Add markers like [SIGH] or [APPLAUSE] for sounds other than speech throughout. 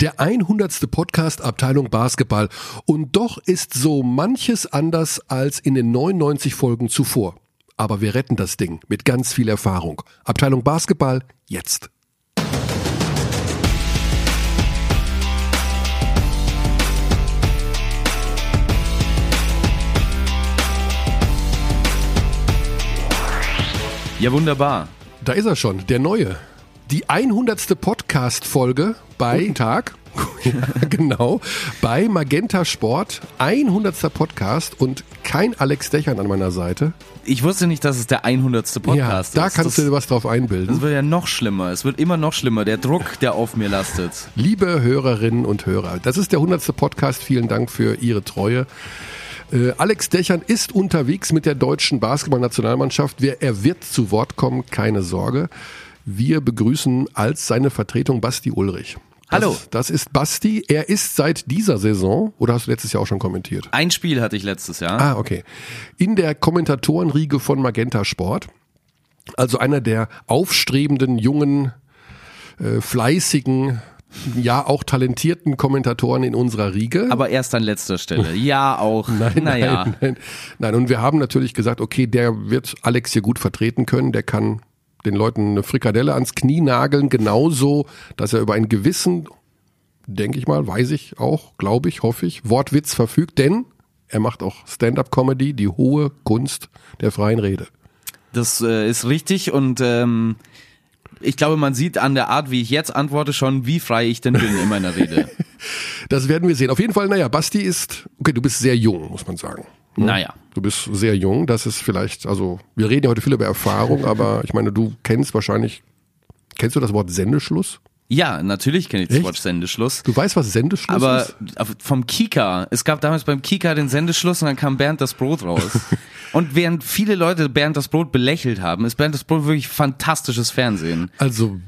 Der 100. Podcast Abteilung Basketball. Und doch ist so manches anders als in den 99 Folgen zuvor. Aber wir retten das Ding mit ganz viel Erfahrung. Abteilung Basketball jetzt. Ja, wunderbar. Da ist er schon, der neue. Die 100. Podcast-Folge bei Guten Tag. [LAUGHS] ja, genau. Bei Magenta Sport. 100. Podcast und kein Alex Dechern an meiner Seite. Ich wusste nicht, dass es der 100. Podcast ja, da ist. kannst das, du dir was drauf einbilden. Das wird ja noch schlimmer. Es wird immer noch schlimmer. Der Druck, der auf mir lastet. Liebe Hörerinnen und Hörer, das ist der 100. Podcast. Vielen Dank für Ihre Treue. Äh, Alex Dechern ist unterwegs mit der deutschen Basketballnationalmannschaft. Wer- Er wird zu Wort kommen, keine Sorge. Wir begrüßen als seine Vertretung Basti Ulrich. Das, Hallo. Das ist Basti. Er ist seit dieser Saison, oder hast du letztes Jahr auch schon kommentiert? Ein Spiel hatte ich letztes Jahr. Ah, okay. In der Kommentatorenriege von Magenta Sport. Also einer der aufstrebenden, jungen, äh, fleißigen, ja auch talentierten Kommentatoren in unserer Riege. Aber erst an letzter Stelle. [LAUGHS] Ja, auch. Nein, naja. nein, nein, nein. Und wir haben natürlich gesagt, okay, der wird Alex hier gut vertreten können. Der kann den Leuten eine Frikadelle ans Knie nageln, genauso, dass er über einen gewissen, denke ich mal, weiß ich auch, glaube ich, hoffe ich, Wortwitz verfügt, denn er macht auch Stand-up-Comedy, die hohe Kunst der freien Rede. Das äh, ist richtig und ähm, ich glaube, man sieht an der Art, wie ich jetzt antworte, schon, wie frei ich denn bin in meiner Rede. [LAUGHS] Das werden wir sehen. Auf jeden Fall, naja, Basti ist, okay, du bist sehr jung, muss man sagen. Naja. Du bist sehr jung, das ist vielleicht, also wir reden ja heute viel über Erfahrung, aber [LAUGHS] ich meine, du kennst wahrscheinlich, kennst du das Wort Sendeschluss? Ja, natürlich kenne ich das Echt? Wort Sendeschluss. Du weißt, was Sendeschluss Aber ist? vom Kika, es gab damals beim Kika den Sendeschluss und dann kam Bernd das Brot raus. [LAUGHS] und während viele Leute Bernd das Brot belächelt haben, ist Bernd das Brot wirklich fantastisches Fernsehen. Also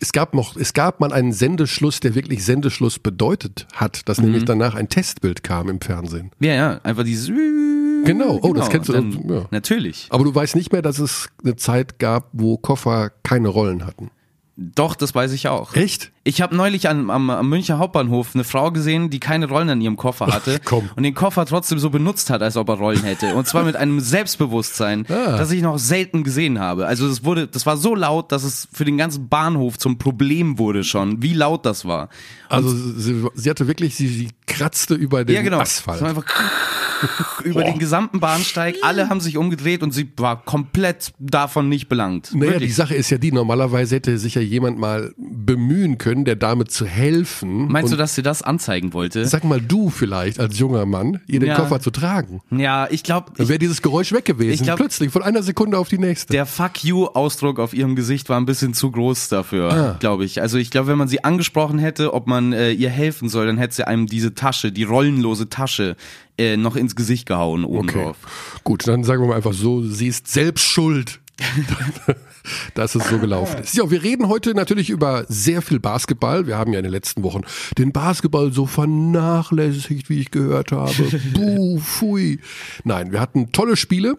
es gab noch, es gab mal einen Sendeschluss, der wirklich Sendeschluss bedeutet hat, dass Mhm. nämlich danach ein Testbild kam im Fernsehen. Ja, ja, einfach dieses Genau, oh, das kennst du. Dann, ja. Natürlich. Aber du weißt nicht mehr, dass es eine Zeit gab, wo Koffer keine Rollen hatten. Doch, das weiß ich auch. Echt? Ich habe neulich am, am, am Münchner Hauptbahnhof eine Frau gesehen, die keine Rollen an ihrem Koffer hatte komm. und den Koffer trotzdem so benutzt hat, als ob er Rollen hätte. Und zwar mit einem Selbstbewusstsein, Ah. das ich noch selten gesehen habe. Also das wurde, das war so laut, dass es für den ganzen Bahnhof zum Problem wurde schon, wie laut das war. Also sie, sie hatte wirklich, sie, sie kratzte über den Ja, genau. Asphalt. War einfach [LAUGHS] über den gesamten Bahnsteig. Alle haben sich umgedreht und sie war komplett davon nicht belangt. Naja, Wirklich. die Sache ist ja die, normalerweise hätte sich ja jemand mal bemühen können, der Dame zu helfen. Meinst du, dass sie das anzeigen wollte? Sag mal du vielleicht als junger Mann, ihr den Ja. Koffer zu tragen. Ja, ich glaube, Dann wäre dieses Geräusch weg gewesen. Glaub- Plötzlich, von einer Sekunde auf die nächste. der Fuck you-Ausdruck auf ihrem Gesicht war ein bisschen zu groß dafür, Ah. glaube ich. Also ich glaube, wenn man sie angesprochen hätte, ob man äh, ihr helfen soll, dann hätte sie einem diese Tasche, die rollenlose Tasche, äh, noch ins Gesicht gehauen oben okay. drauf. Gut, dann sagen wir mal einfach so, sie ist selbst schuld. [LAUGHS] dass es so gelaufen ist. Ja, wir reden heute natürlich über sehr viel Basketball. Wir haben ja in den letzten Wochen den Basketball so vernachlässigt, wie ich gehört habe. [LAUGHS] Buh, pfui. Nein, wir hatten tolle Spiele.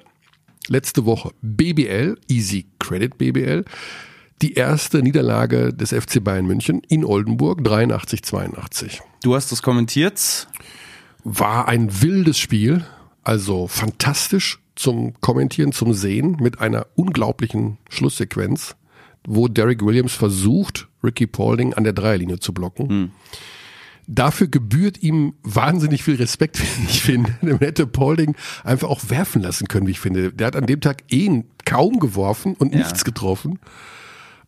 Letzte Woche BBL, Easy Credit BBL. Die erste Niederlage des FC Bayern München in Oldenburg, 83-82. Du hast das kommentiert. War ein wildes Spiel, also fantastisch zum Kommentieren, zum Sehen, mit einer unglaublichen Schlusssequenz, wo Derek Williams versucht, Ricky Paulding an der Dreierlinie zu blocken. Dafür gebührt ihm wahnsinnig viel Respekt, [LAUGHS] wie ich finde. Man hätte Paulding einfach auch werfen lassen können, wie ich finde. Der hat an dem Tag eh kaum geworfen und Ja. nichts getroffen.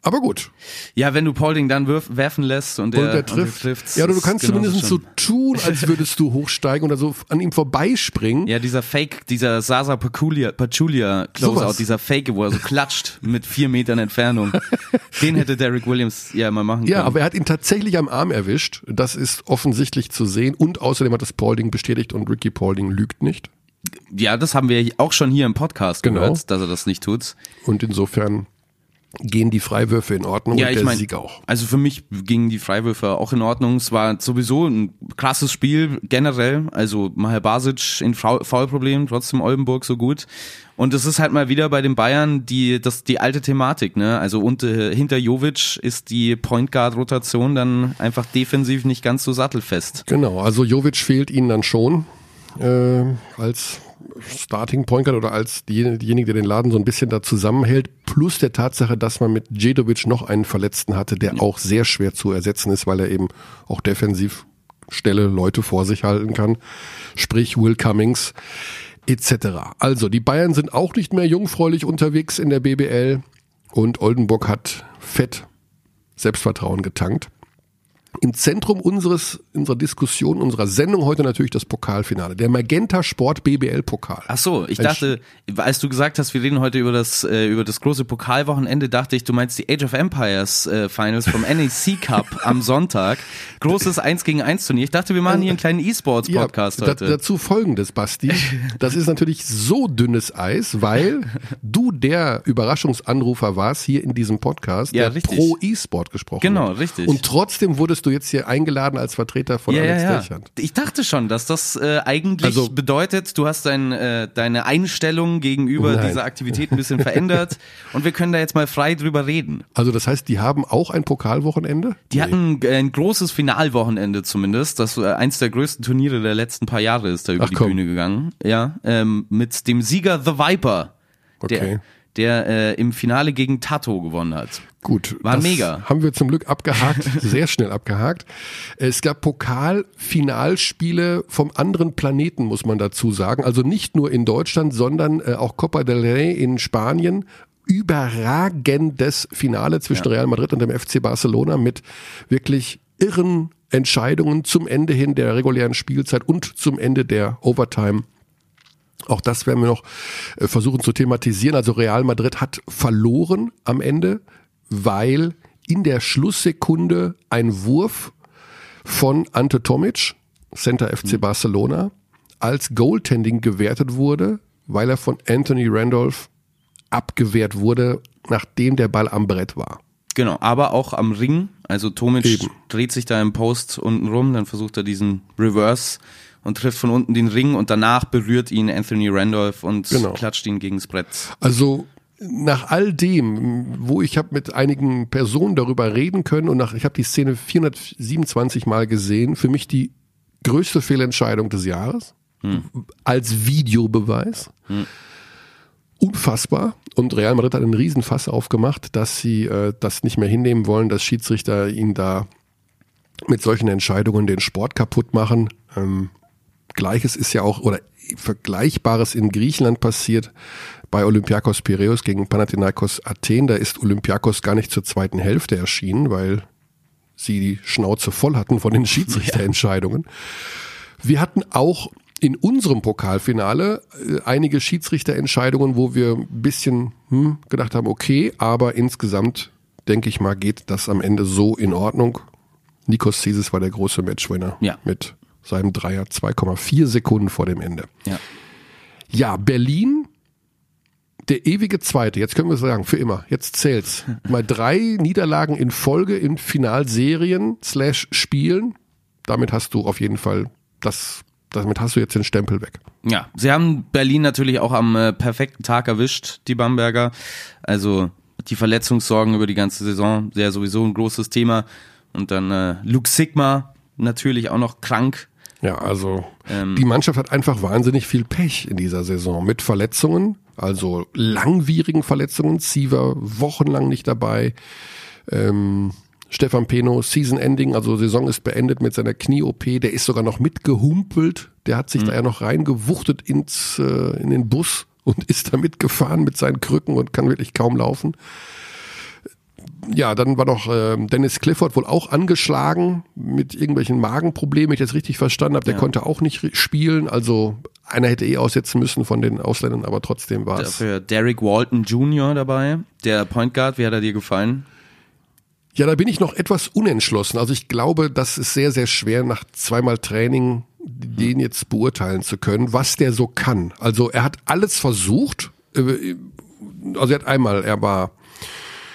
Aber gut. Ja, wenn du Paulding dann wirf, werfen lässt und Und der, er trifft. trifft's, ja, oder du kannst zumindest so tun, als würdest du hochsteigen oder so an ihm vorbeispringen. Ja, dieser Fake, dieser Sasa Pachulia, Pachulia Closeout, Sowas. dieser Fake, wo er so klatscht mit vier Metern Entfernung. Den hätte Derek Williams ja mal machen Ja, können. aber er hat ihn tatsächlich am Arm erwischt. Das ist offensichtlich zu sehen. Und außerdem hat das Paulding bestätigt und Ricky Paulding lügt nicht. ja, das haben wir auch schon hier im Podcast Genau. gehört, dass er das nicht tut. Und insofern gehen die Freiwürfe in Ordnung Ja, und ich der mein- Sieg auch. Also für mich gingen die Freiwürfe auch in Ordnung. Es war sowieso ein krasses Spiel generell. Also Maher Basic in Foul- Foulproblemen, trotzdem Oldenburg so gut. Und es ist halt mal wieder bei den Bayern die das die alte Thematik, ne? Also und, äh, hinter Jovic ist die Point Guard Rotation dann einfach defensiv nicht ganz so sattelfest. Genau, also Jovic fehlt ihnen dann schon äh, als Starting Point Guard oder als die- diejenige, der den Laden so ein bisschen da zusammenhält, plus der Tatsache, dass man mit Djedovic noch einen Verletzten hatte, der auch sehr schwer zu ersetzen ist, weil er eben auch defensiv Stelle Leute vor sich halten kann, sprich Will Cummings etc. Also die Bayern sind auch nicht mehr jungfräulich unterwegs in der BBL und Oldenburg hat fett Selbstvertrauen getankt. Im Zentrum unseres, unserer Diskussion, unserer Sendung heute natürlich das Pokalfinale. Der Magenta Sport BBL Pokal. Ach so, ich Ein dachte, als du gesagt hast, wir reden heute über das äh, über das große Pokalwochenende, dachte ich, du meinst die Age of Empires äh, Finals vom [LAUGHS] NEC Cup am Sonntag. Großes 1 gegen 1 Turnier. Ich dachte, wir machen hier einen kleinen E-Sports Podcast da, heute. dazu folgendes, Basti. Das ist natürlich so dünnes Eis, weil [LAUGHS] du der Überraschungsanrufer warst hier in diesem Podcast, Ja, der richtig. pro E-Sport gesprochen Genau, hat. richtig. Und trotzdem wurdest du jetzt hier eingeladen als Vertreter von ja, Alex ja, ja. Ich dachte schon, dass das äh, eigentlich Also- bedeutet, du hast dein, äh, deine Einstellung gegenüber Nein. dieser Aktivität ein bisschen verändert [LAUGHS] und wir können da jetzt mal frei drüber reden. Also das heißt, die haben auch ein Pokalwochenende? Die hatten äh, ein großes Finalwochenende zumindest. Das äh, eins der größten Turniere der letzten paar Jahre ist da über Ach, die komm. Bühne gegangen. Ja, ähm, mit dem Sieger The Viper, Okay. der, der äh, im Finale gegen Tato gewonnen hat. Gut, War mega. haben wir zum Glück abgehakt, [LAUGHS] sehr schnell abgehakt. Es gab Pokalfinalspiele vom anderen Planeten, muss man dazu sagen. Also nicht nur in Deutschland, sondern äh, auch Copa del Rey in Spanien. Überragendes Finale zwischen Real Madrid und dem FC Barcelona mit wirklich irren Entscheidungen zum Ende hin der regulären Spielzeit und zum Ende der Overtime. Auch das werden wir noch äh, versuchen zu thematisieren. Also Real Madrid hat verloren am Ende, weil in der Schlusssekunde ein Wurf von Ante Tomic, Center FC Barcelona, als Goaltending gewertet wurde, weil er von Anthony Randolph abgewehrt wurde, nachdem der Ball am Brett war. Genau, aber auch am Ring. Also Tomic Eben. dreht sich da im Post unten rum, dann versucht er diesen Reverse und trifft von unten den Ring und danach berührt ihn Anthony Randolph und Genau. klatscht ihn gegens Brett. Also nach all dem, wo ich habe mit einigen Personen darüber reden können und nach, ich habe die Szene 427 Mal gesehen, für mich die größte Fehlentscheidung des Jahres als Videobeweis. Unfassbar. Und Real Madrid hat einen Riesenfass aufgemacht, dass sie äh, das nicht mehr hinnehmen wollen, dass Schiedsrichter ihnen da mit solchen Entscheidungen den Sport kaputt machen. Ähm, Gleiches ist ja auch, oder Vergleichbares in Griechenland passiert bei Olympiakos Piraeus gegen Panathinaikos Athen. Da ist Olympiakos gar nicht zur zweiten Hälfte erschienen, weil sie die Schnauze voll hatten von den [LAUGHS] Schiedsrichterentscheidungen. Wir hatten auch in unserem Pokalfinale äh, einige Schiedsrichterentscheidungen, wo wir ein bisschen hm, gedacht haben, okay, aber insgesamt denke ich mal, geht das am Ende so in Ordnung. Nikos Zisis war der große Matchwinner Ja. mit seinem Dreier 2,4 Sekunden vor dem Ende. Ja. Ja, Berlin, der ewige Zweite, jetzt können wir sagen, für immer, jetzt zählt's. [LAUGHS] Mal drei Niederlagen in Folge in Finalserien slash Spielen. Damit hast du auf jeden Fall das, damit hast du jetzt den Stempel weg. Ja, sie haben Berlin natürlich auch am äh, perfekten Tag erwischt, die Bamberger. Also die Verletzungssorgen über die ganze Saison, sehr sowieso ein großes Thema. Und dann äh, Luke Sigma, natürlich auch noch krank. Ja, also die Mannschaft hat einfach wahnsinnig viel Pech in dieser Saison mit Verletzungen, also langwierigen Verletzungen. Siever wochenlang nicht dabei. Ähm, Stefan Peno, Season Ending, also Saison ist beendet mit seiner Knie-OP. Der ist sogar noch mitgehumpelt. Der hat sich da ja noch reingewuchtet ins, äh, in den Bus und [LAUGHS] ist da mitgefahren mit seinen Krücken und kann wirklich kaum laufen. Ja, dann war noch ähm, Dennis Clifford wohl auch angeschlagen mit irgendwelchen Magenproblemen, wenn ich das richtig verstanden habe. Der Ja. konnte auch nicht spielen. Also einer hätte eh aussetzen müssen von den Ausländern, aber trotzdem war es. Dafür Derek Walton Jr. dabei, der Point Guard. Wie hat er dir gefallen? Ja, da bin ich noch etwas unentschlossen. Also ich glaube, das ist sehr, sehr schwer, nach zweimal Training den jetzt beurteilen zu können, was der so kann. Also er hat alles versucht. Äh, Also er hat einmal, er war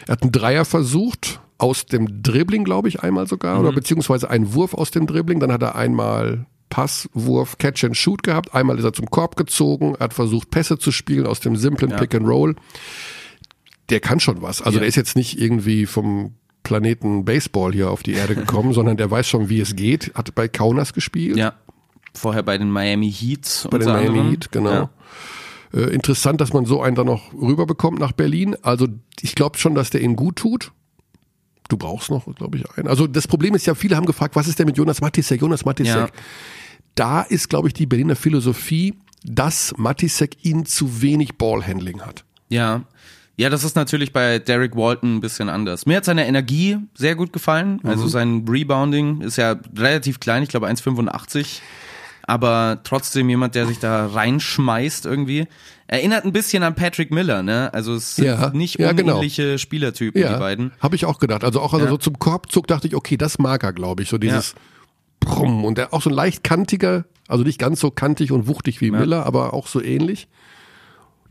Er hat einen Dreier versucht, aus dem Dribbling, glaube ich, einmal sogar, oder beziehungsweise einen Wurf aus dem Dribbling. Dann hat er einmal Pass, Wurf, Catch and Shoot gehabt. Einmal ist er zum Korb gezogen, hat versucht, Pässe zu spielen aus dem simplen Pick and Roll. Der kann schon was. Also Ja. der ist jetzt nicht irgendwie vom Planeten Baseball hier auf die Erde gekommen, [LAUGHS] sondern der weiß schon, wie es geht. Hat bei Kaunas gespielt. Ja. Vorher bei den Miami Heat. bei den Miami. Heat, genau. Ja. Äh, interessant, dass man so einen dann noch rüberbekommt nach Berlin. Also ich glaube schon, dass der ihm gut tut. Du brauchst noch, glaube ich, einen. Also das Problem ist ja, viele haben gefragt, was ist denn mit Jonas Matisek? Jonas Matisek. Ja. Da ist, glaube ich, die Berliner Philosophie, dass Matisek ihn zu wenig Ballhandling hat. Ja. Ja, das ist natürlich bei Derek Walton ein bisschen anders. Mir hat seine Energie sehr gut gefallen. Mhm. Also sein Rebounding ist ja relativ klein, ich glaube 1,85. Aber trotzdem jemand, der sich da reinschmeißt irgendwie. Erinnert ein bisschen an Patrick Miller, ne? Also es sind Ja, nicht ja, genau. unähnliche Spielertypen, die beiden. habe ich auch gedacht. Also auch als er Ja. so zum Korb zog, dachte ich, okay, das mag er, glaube ich. So dieses Brumm. Und der auch so ein leicht kantiger, also nicht ganz so kantig und wuchtig wie Miller, aber auch so ähnlich.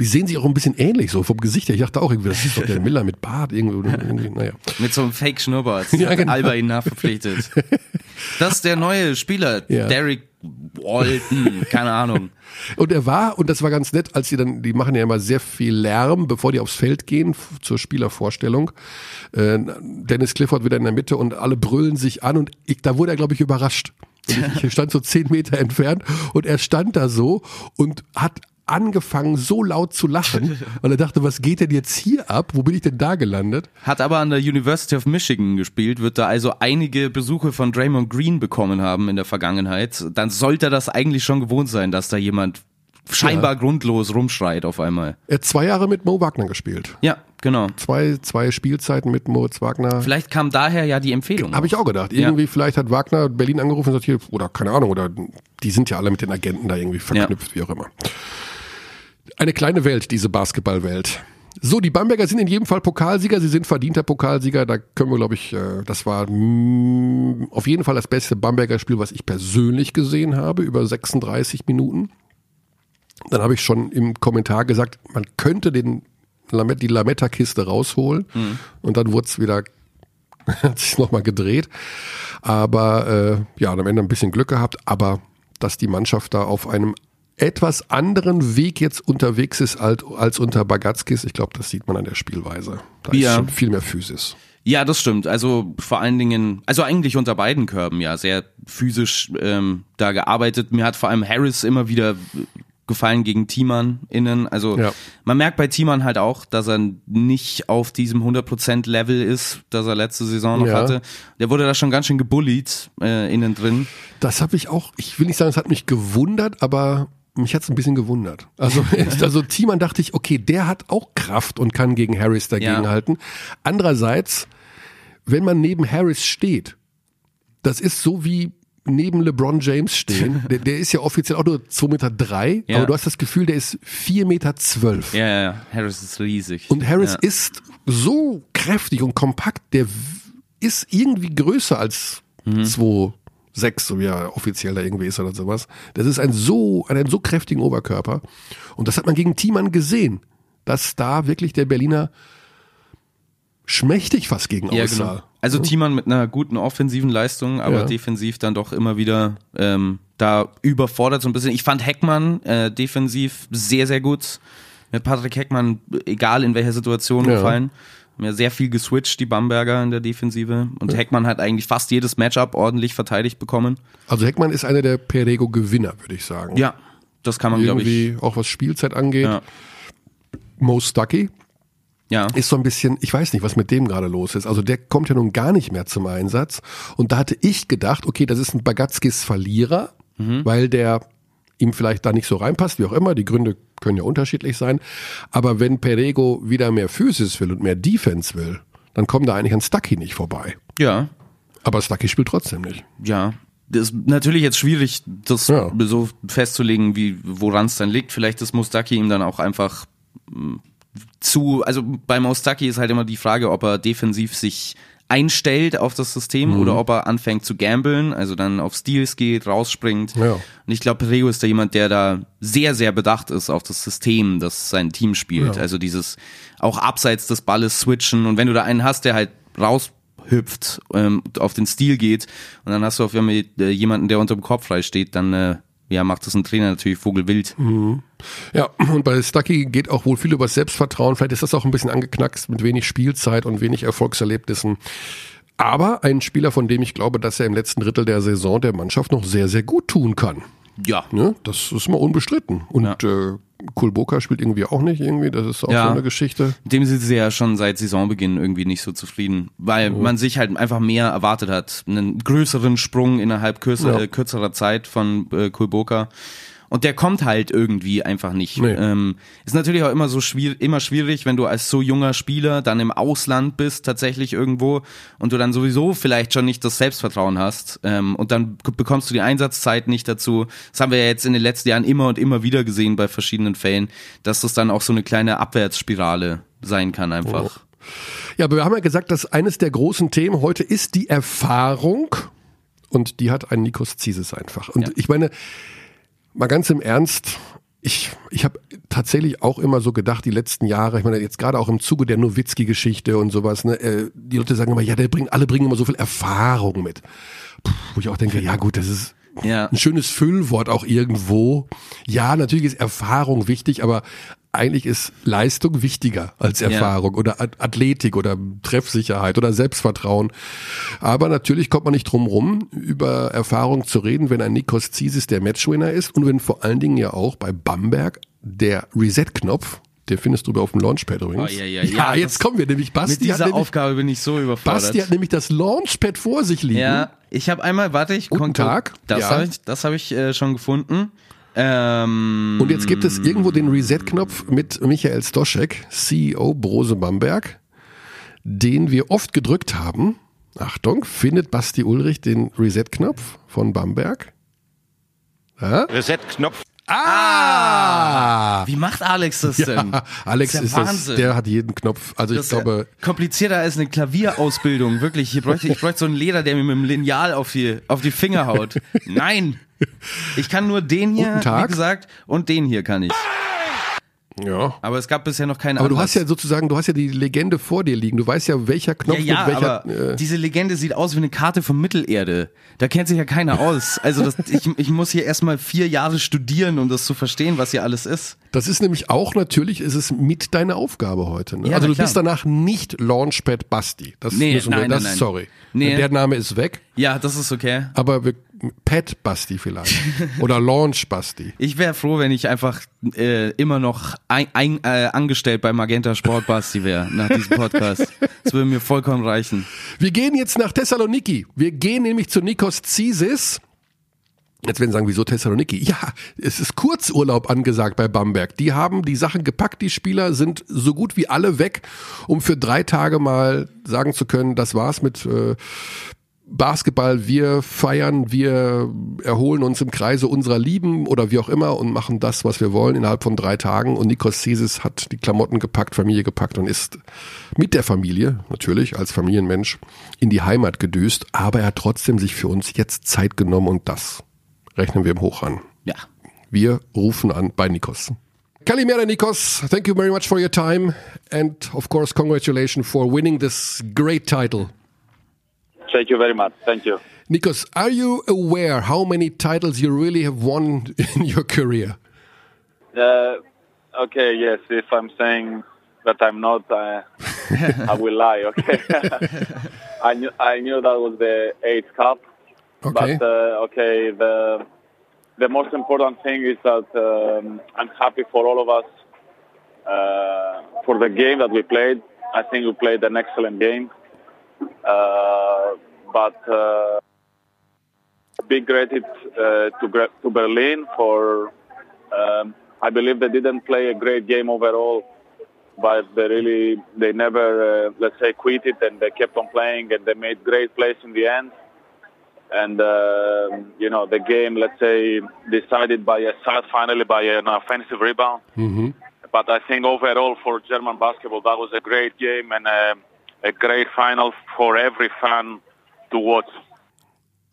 Die sehen sich auch ein bisschen ähnlich, so vom Gesicht her. Ich dachte auch irgendwie, das ist doch der [LAUGHS] Miller mit Bart irgendwie. irgendwie naja. Mit so einem Fake-Schnurrbart. [LAUGHS] Ja, genau. Alba ihn nachverpflichtet. [LAUGHS] Das ist der neue Spieler, Ja. Derek Walton, keine Ahnung. Und er war, und das war ganz nett, als sie dann, die machen ja immer sehr viel Lärm, bevor die aufs Feld gehen, zur Spielervorstellung. Äh, Dennis Clifford wieder in der Mitte und alle brüllen sich an und ich, da wurde er, glaube ich, überrascht. Ich, ich stand so zehn Meter entfernt und er stand da so und hat angefangen, so laut zu lachen, [LAUGHS] weil er dachte, was geht denn jetzt hier ab? Wo bin ich denn da gelandet? Hat aber an der University of Michigan gespielt, wird da also einige Besuche von Draymond Green bekommen haben in der Vergangenheit. Dann sollte das eigentlich schon gewohnt sein, dass da jemand scheinbar grundlos rumschreit auf einmal. Er hat zwei Jahre mit Mo Wagner gespielt. Ja, genau. Zwei, zwei Spielzeiten mit Moritz Wagner. Vielleicht kam daher ja die Empfehlung. Habe ich auch gedacht. Irgendwie, vielleicht hat Wagner Berlin angerufen und sagt hier, oder keine Ahnung, oder die sind ja alle mit den Agenten da irgendwie verknüpft, wie auch immer. Eine kleine Welt, diese Basketballwelt. So, die Bamberger sind in jedem Fall Pokalsieger, sie sind verdienter Pokalsieger, da können wir, glaube ich, äh, das war mm, auf jeden Fall das beste Bamberger Spiel, was ich persönlich gesehen habe, über 36 Minuten. Dann habe ich schon im Kommentar gesagt, man könnte den die Lametta-Kiste rausholen und dann wurde es wieder [LAUGHS] hat sich nochmal gedreht. Aber äh, ja, am Ende ein bisschen Glück gehabt, aber dass die Mannschaft da auf einem etwas anderen Weg jetzt unterwegs ist als, als unter Bagatskis, ich glaube, das sieht man an der Spielweise. Da Ja. ist schon viel mehr Physis. Ja, das stimmt. Also vor allen Dingen, also eigentlich unter beiden Körben ja sehr physisch ähm, da gearbeitet. Mir hat vor allem Harris immer wieder gefallen gegen Thiemann innen. Also Ja. man merkt bei Thiemann halt auch, dass er nicht auf diesem 100% Level ist, das er letzte Saison noch Ja. hatte. Der wurde da schon ganz schön gebullied äh, innen drin. Das habe ich auch, ich will nicht sagen, es hat mich gewundert, aber mich hat es ein bisschen gewundert. Also, [LAUGHS] [LAUGHS] also Thiemann dachte ich, okay, der hat auch Kraft und kann gegen Harris dagegen Ja. halten. Andererseits, wenn man neben Harris steht, das ist so wie neben LeBron James stehen. [LAUGHS] Der, der ist ja offiziell auch nur 2,3 Meter, drei, Ja. aber du hast das Gefühl, der ist 4,12 Meter. zwölf. Ja, ja, ja. Harris ist riesig. Und Harris ja. ist so kräftig und kompakt, der ist irgendwie größer als Mhm. 2,6, so wie er offiziell da irgendwie ist oder sowas. Das ist ein so, einen so kräftigen Oberkörper. Und das hat man gegen Thiemann gesehen, dass da wirklich der Berliner schmächtig fast gegen Ja, aussah. genau. Also Thiemann mit einer guten offensiven Leistung, aber Ja. defensiv dann doch immer wieder ähm, da überfordert so ein bisschen. Ich fand Heckmann äh, defensiv sehr, sehr gut. Mit Patrick Heckmann, egal in welcher Situation Ja. Haben ja sehr viel geswitcht, die Bamberger in der Defensive. Und Heckmann hat eigentlich fast jedes Matchup ordentlich verteidigt bekommen. Also Heckmann ist einer der Perego-Gewinner, würde ich sagen. Ja, das kann man, glaube ich. Auch was Spielzeit angeht. Ja. Mo Stuckey Ja. ist so ein bisschen, ich weiß nicht, was mit dem gerade los ist. Also der kommt ja nun gar nicht mehr zum Einsatz. Und da hatte ich gedacht, okay, das ist ein Bagatskis Verlierer, weil der ihm vielleicht da nicht so reinpasst, wie auch immer. Die Gründe können ja unterschiedlich sein. Aber wenn Perego wieder mehr Physis will und mehr Defense will, dann kommt da eigentlich an Stucky nicht vorbei. ja. Aber Stucky spielt trotzdem nicht. ja, das ist natürlich jetzt schwierig, das Ja. so festzulegen, wie woran es dann liegt. Vielleicht ist Mustaki ihm dann auch einfach mm, zu, also bei Mustaki ist halt immer die Frage, ob er defensiv sich einstellt auf das System oder ob er anfängt zu gambeln, also dann auf Steals geht, rausspringt. Ja. Und ich glaube, Perego ist da jemand, der da sehr, sehr bedacht ist auf das System, das sein Team spielt. Ja. Also dieses auch abseits des Balles switchen und wenn du da einen hast, der halt raushüpft, ähm, auf den Stil geht und dann hast du auf einmal äh, jemanden, der unter dem Kopf frei steht, dann äh, ja, macht das ein Trainer natürlich vogelwild. Ja, und bei Stucky geht auch wohl viel über das Selbstvertrauen. Vielleicht ist das auch ein bisschen angeknackst mit wenig Spielzeit und wenig Erfolgserlebnissen. Aber ein Spieler, von dem ich glaube, dass er im letzten Drittel der Saison der Mannschaft noch sehr, sehr gut tun kann. Ja. Ne? Das ist mal unbestritten. Und Ja. äh, Kulboka spielt irgendwie auch nicht irgendwie. Das ist auch Ja. so eine Geschichte. Mit dem sind sie ja schon seit Saisonbeginn irgendwie nicht so zufrieden, weil man sich halt einfach mehr erwartet hat. Einen größeren Sprung innerhalb kürzer, Ja. äh, kürzerer Zeit von äh, Kulboka. Und der kommt halt irgendwie einfach nicht. Nee. Ähm, ist natürlich auch immer so schwierig, immer schwierig, wenn du als so junger Spieler dann im Ausland bist, tatsächlich irgendwo, und du dann sowieso vielleicht schon nicht das Selbstvertrauen hast. Ähm, und dann bekommst du die Einsatzzeit nicht dazu. Das haben wir ja jetzt in den letzten Jahren immer und immer wieder gesehen bei verschiedenen Fällen, dass das dann auch so eine kleine Abwärtsspirale sein kann einfach. Ja, aber wir haben ja gesagt, dass eines der großen Themen heute ist die Erfahrung. Und die hat ein Nikos Zises einfach. Und Ja. ich meine, mal ganz im Ernst, ich, ich habe tatsächlich auch immer so gedacht, die letzten Jahre, ich meine, jetzt gerade auch im Zuge der Nowitzki-Geschichte und sowas, ne, äh, die Leute sagen immer, ja, der bringt, alle bringen immer so viel Erfahrung mit. Puh, wo ich auch denke, ja gut, das ist Ja. ein schönes Füllwort auch irgendwo. Ja, natürlich ist Erfahrung wichtig, aber eigentlich ist Leistung wichtiger als Erfahrung oder At- Athletik oder Treffsicherheit oder Selbstvertrauen. Aber natürlich kommt man nicht drum rum, über Erfahrung zu reden, wenn ein Nikos Zisis der Matchwinner ist und wenn vor allen Dingen ja auch bei Bamberg der Reset-Knopf, den findest du auf dem Launchpad übrigens. Oh, ja, ja, ja, ja, jetzt kommen wir nämlich. Basti, Mit dieser hat nämlich, Aufgabe bin ich so überfordert. Basti hat nämlich das Launchpad vor sich liegen. ja, ich habe einmal, warte, ich Guten Tag. Das Ja. habe ich, das habe ich äh, schon gefunden. Ähm, Und jetzt gibt es irgendwo den Reset-Knopf mit Michael Stoschek, CEO Brose Bamberg, den wir oft gedrückt haben. Achtung, findet Basti Ulrich den Reset-Knopf von Bamberg? Ja? Reset-Knopf. Ah! Wie macht Alex das denn? Ja, Alex Das ist, ist ja das, Wahnsinn. der hat jeden Knopf. Also Das ich ist glaube, komplizierter als eine Klavierausbildung, wirklich. Ich bräuchte, ich bräuchte so einen Leder, der mir mit dem Lineal auf die, auf die Finger haut. [LAUGHS] Nein! Ich kann nur den hier, wie gesagt, und den hier kann ich. ja. Aber es gab bisher noch keinen Aber du Anlass. hast ja sozusagen, du hast ja die Legende vor dir liegen. Du weißt ja, welcher Knopf Ja, ja, mit welcher. aber äh, diese Legende sieht aus wie eine Karte von Mittelerde. Da kennt sich ja keiner aus. Also das, ich, ich muss hier erstmal vier Jahre studieren, um das zu verstehen, was hier alles ist. Das ist nämlich auch natürlich, ist es mit deiner Aufgabe heute. Ne? Ja, also du bist klar. danach nicht Launchpad Basti. Das Nee, müssen wir, nein, das, nein, nein. sorry. Nee. Der Name ist weg, Ja, das ist okay. aber wir, Pad Basti vielleicht. [LAUGHS] Oder Launch Basti. Ich wäre froh, wenn ich einfach äh, immer noch ein, ein, äh, angestellt bei Magenta Sport Basti wäre nach diesem Podcast. Das würde mir vollkommen reichen. Wir gehen jetzt nach Thessaloniki. Wir gehen nämlich zu Nikos Zisis. Jetzt werden Sie sagen, wieso Thessaloniki? Ja, es ist Kurzurlaub angesagt bei Bamberg. Die haben die Sachen gepackt, die Spieler sind so gut wie alle weg, um für drei Tage mal sagen zu können, das war's mit äh, Basketball. Wir feiern, wir erholen uns im Kreise unserer Lieben oder wie auch immer und machen das, was wir wollen innerhalb von drei Tagen. Und Nikos Zisis hat die Klamotten gepackt, Familie gepackt und ist mit der Familie, natürlich als Familienmensch, in die Heimat gedüst. Aber er hat trotzdem sich für uns jetzt Zeit genommen und das rechnen wir ihm hoch an. Ja. Wir rufen an bei Nikos. Kalimera Nikos, thank you very much for your time and of course congratulations for winning this great title. Thank you very much. Thank you. Nikos, are you aware how many titles you really have won [LAUGHS] in your career? Uh, okay, yes, if I'm saying that I'm not, uh, [LAUGHS] I will lie, okay? [LAUGHS] I, knew, I knew that was the eighth cup, Okay. but uh, okay, the, the most important thing is that um, I'm happy for all of us uh, for the game that we played. I think we played an excellent game. Uh, but uh, big credit uh, to, to Berlin for. Um, I believe they didn't play a great game overall, but they really they never uh, let's say quit it and they kept on playing and they made great plays in the end. And uh, you know the game, let's say, decided by a side finally by an offensive rebound. But I think overall for German basketball, that was a great game and. Uh, a great final for every fan to watch.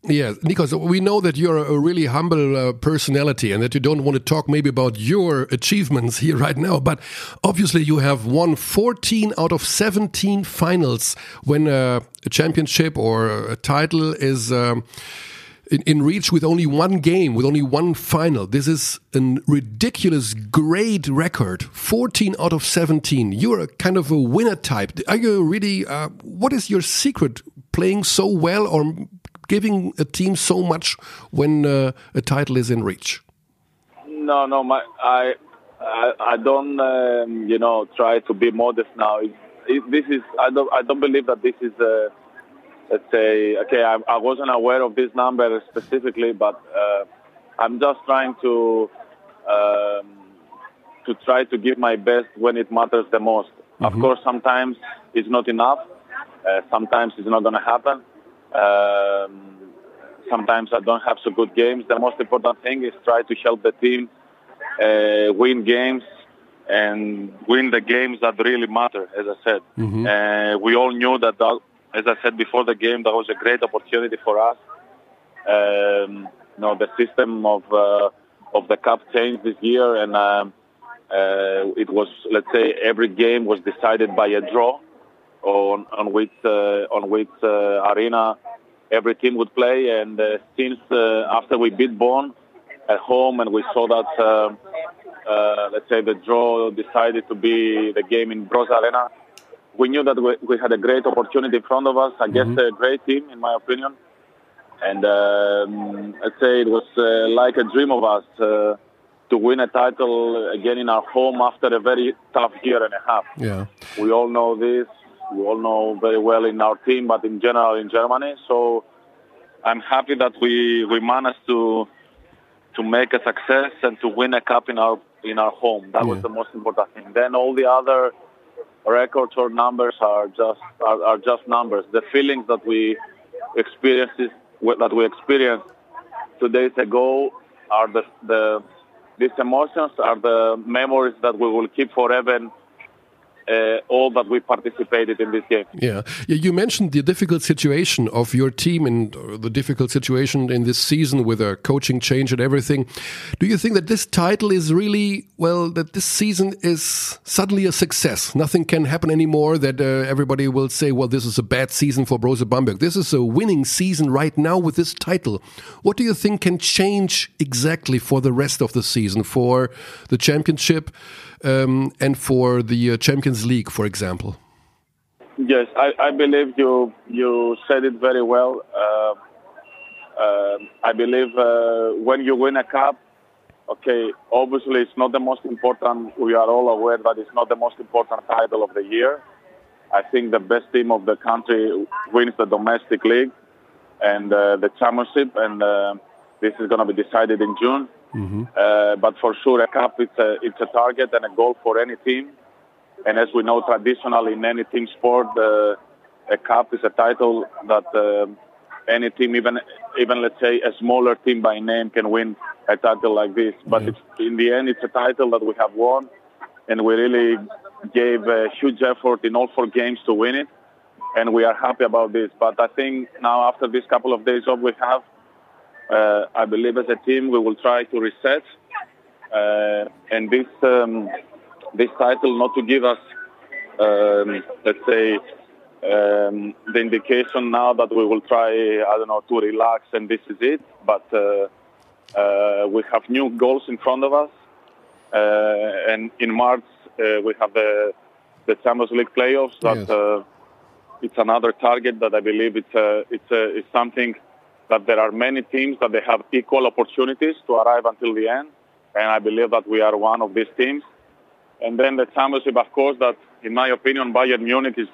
Yes, Nikos, we know that you're a really humble uh, personality and that you don't want to talk maybe about your achievements here [LAUGHS] right now, but obviously you have won 14 out of 17 finals when uh, a championship or a title is. Um, in, in, reach with only one game, with only one final. This is a ridiculous, great record. 14 out of 17. You're a kind of a winner type. Are you really, uh, what is your secret playing so well or giving a team so much when uh, a title is in reach? No, no, my, I, I, I don't, um, you know, try to be modest now. It, it, this is, I don't, I don't believe that this is, uh, let's say, okay, I, I, wasn't aware of this number specifically, but uh, I'm just trying to, um, to try to give my best when it matters the most. Mm-hmm. Of course, sometimes it's not enough. Uh, sometimes it's not going to happen. Um, sometimes I don't have so good games. The most important thing is try to help the team uh, win games and win the games that really matter. As I said, mm-hmm. uh, we all knew that, that. As I said before the game, that was a great opportunity for us. Um, you know, the system of uh, of the cup changed this year, and um, uh, it was, let's say, every game was decided by a draw on on which uh, on which uh, arena every team would play. And uh, since after we beat Bonn at home and we saw that, let's say the draw decided to be the game in Brose Arena, we knew that we, we, had a great opportunity in front of us against mm-hmm. a great team, in my opinion. And um, I'd say it was uh, like a dream of us uh, to win a title again in our home after a very tough year and a half. Yeah, we all know this we all know very well in our team, but in general in Germany. So I'm happy that we, we managed to to make a success and to win a cup in our in our home. That yeah. was the most important thing. Then all the other records or numbers are just are, are just numbers. The feelings that we experienced that we experienced two days ago are the the these emotions are the memories that we will keep forever uh, all that we participated in this game. Yeah, you mentioned the difficult situation of your team and the difficult situation in this season with a coaching change and everything. Do you think that this title is really well? That this season is suddenly a success. Nothing can happen anymore. That uh, everybody will say, "Well, this is a bad season for Brose Bamberg." This is a winning season right now with this title. What do you think can change exactly for the rest of the season for the championship? Um, and for the uh, Champions League, for example? Yes, I, I, believe you you said it very well. Uh, uh, I believe uh, when you win a cup, okay, obviously it's not the most important. We are all aware that it's not the most important title of the year. I think the best team of the country wins the domestic league and uh, the championship, and uh, this is going to be decided in June. Mm-hmm. Uh, but for sure, a cup it's a it's a target and a goal for any team. And as we know, traditionally in any team sport, uh, a cup is a title that uh, any team, even even let's say a smaller team by name, can win a title like this. But mm-hmm. in the end, it's a title that we have won, and we really gave a huge effort in all four games to win it, and we are happy about this. But I think now, after this couple of days off we have uh, I believe as a team we will try to reset uh, and this um, this title not to give us um, let's say um, the indication now that we will try I don't know to relax and this is it but uh, uh we have new goals in front of us uh, and in March uh, we have the the Champions League playoffs that yes. it's another target that I believe it's it's it's something that there are many teams that they have equal opportunities to arrive until the end, and I believe that we are one of these teams. And then the championship, of course, that in my opinion, Bayern Munich is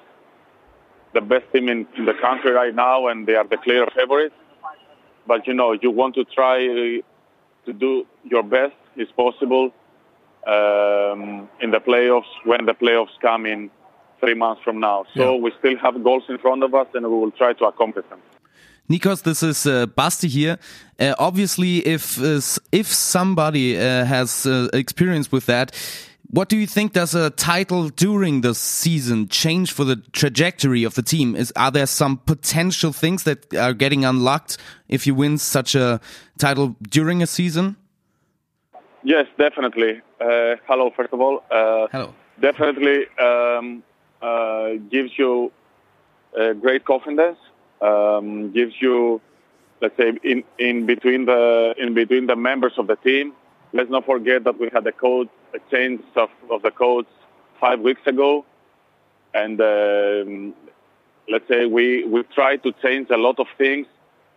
the best team in, in the country right now, and they are the clear favorites. But you know, you want to try to do your best, is possible, um, in the playoffs when the playoffs come in three months from now. So yeah. we still have goals in front of us, and we will try to accomplish them. Nikos, this is uh, Basti here. Uh, obviously, if uh, if somebody uh, has uh, experience with that, what do you think does a title during the season change for the trajectory of the team? Is are there some potential things that are getting unlocked if you win such a title during a season? Yes, definitely. Uh, hello, first of all. Uh, Hello. Definitely um, uh, gives you great confidence. Um, gives you, let's say, in, in between the in between the members of the team. Let's not forget that we had a code a change of, of the codes five weeks ago, and um, let's say we we tried to change a lot of things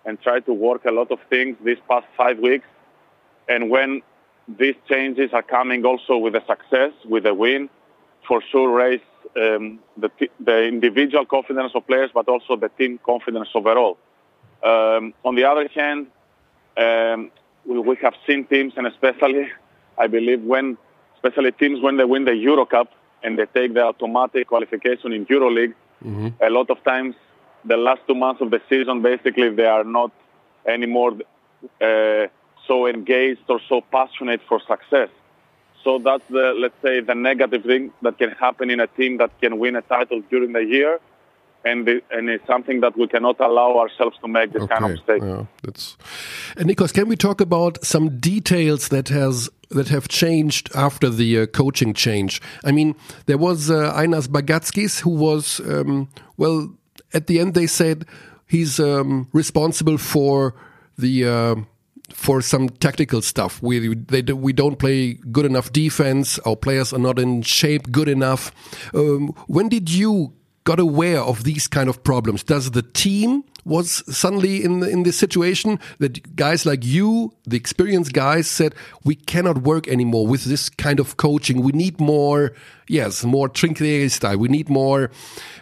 and try to work a lot of things these past five weeks. And when these changes are coming also with a success, with a win, for sure raise um, the, t- the individual confidence of players, but also the team confidence overall. Um, on the other hand, um, we, we have seen teams, and especially, I believe, when especially teams when they win the Euro Cup and they take the automatic qualification in EuroLeague, a lot of times the last two months of the season, basically, they are not anymore uh, so engaged or so passionate for success. So that's the, let's say, the negative thing that can happen in a team that can win a title during the year. And, the, and it's something that we cannot allow ourselves to make this kind of mistake. Yeah, that's. And Nikos, can we talk about some details that has that have changed after the uh, coaching change? I mean, there was uh, Einas Bagatskis who was um, well. At the end, they said he's um, responsible for the. Uh, for some tactical stuff. We they we don't play good enough defense. Our players are not in shape good enough. Um, when did you got aware of these kind of problems? Does the team was suddenly in in this situation that guys like you, the experienced guys, said we cannot work anymore with this kind of coaching. We need more, yes, more Trinkieri style. We need more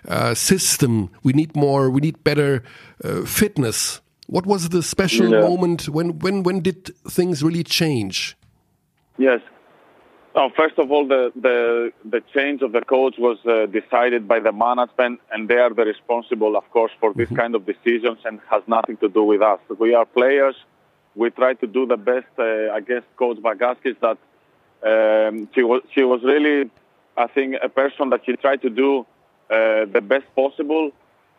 uh, system. We need more. We need better uh, fitness. What was the special Yeah. moment when when when did things really change? Yes. Oh, first of all, the, the, the change of the coach was uh, decided by the management, and they are the responsible, of course, for this kind of decisions and has nothing to do with us. We are players. We try to do the best uh, against Coach Bagaskis that um, she, was, she was really, I think, a person that she tried to do uh, the best possible.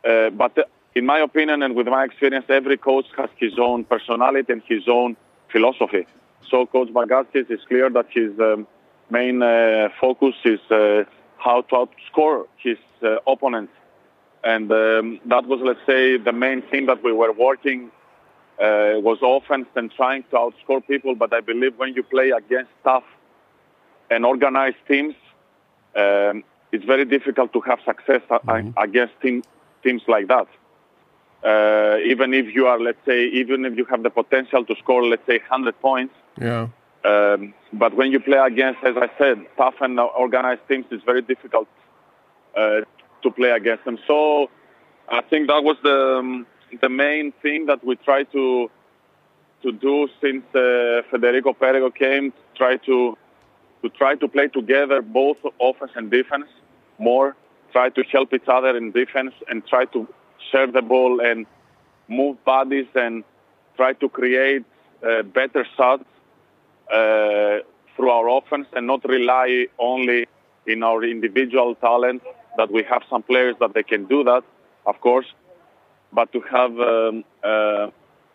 Uh, but in my opinion and with my experience, every coach has his own personality and his own philosophy. So Coach Bagaskis is clear that his um, main uh, focus is uh, how to outscore his uh, opponents. And um, that was, let's say, the main thing that we were working uh, was offense and trying to outscore people. But I believe when you play against tough and organized teams, um, it's very difficult to have success a- against team, teams like that. Uh, even if you are, let's say, even if you have the potential to score, let's say, 100 points, Yeah. um, but when you play against, as I said, tough and organized teams, it's very difficult uh, to play against them. So I think that was the um, the main thing that we try to to do since uh, Federico Perego came. Try to to try to play together, both offense and defense, more. Try to help each other in defense and try to share the ball and move bodies and try to create uh, better shots uh, through our offense and not rely only in our individual talent. That we have some players that they can do that, of course, but to have, um, uh,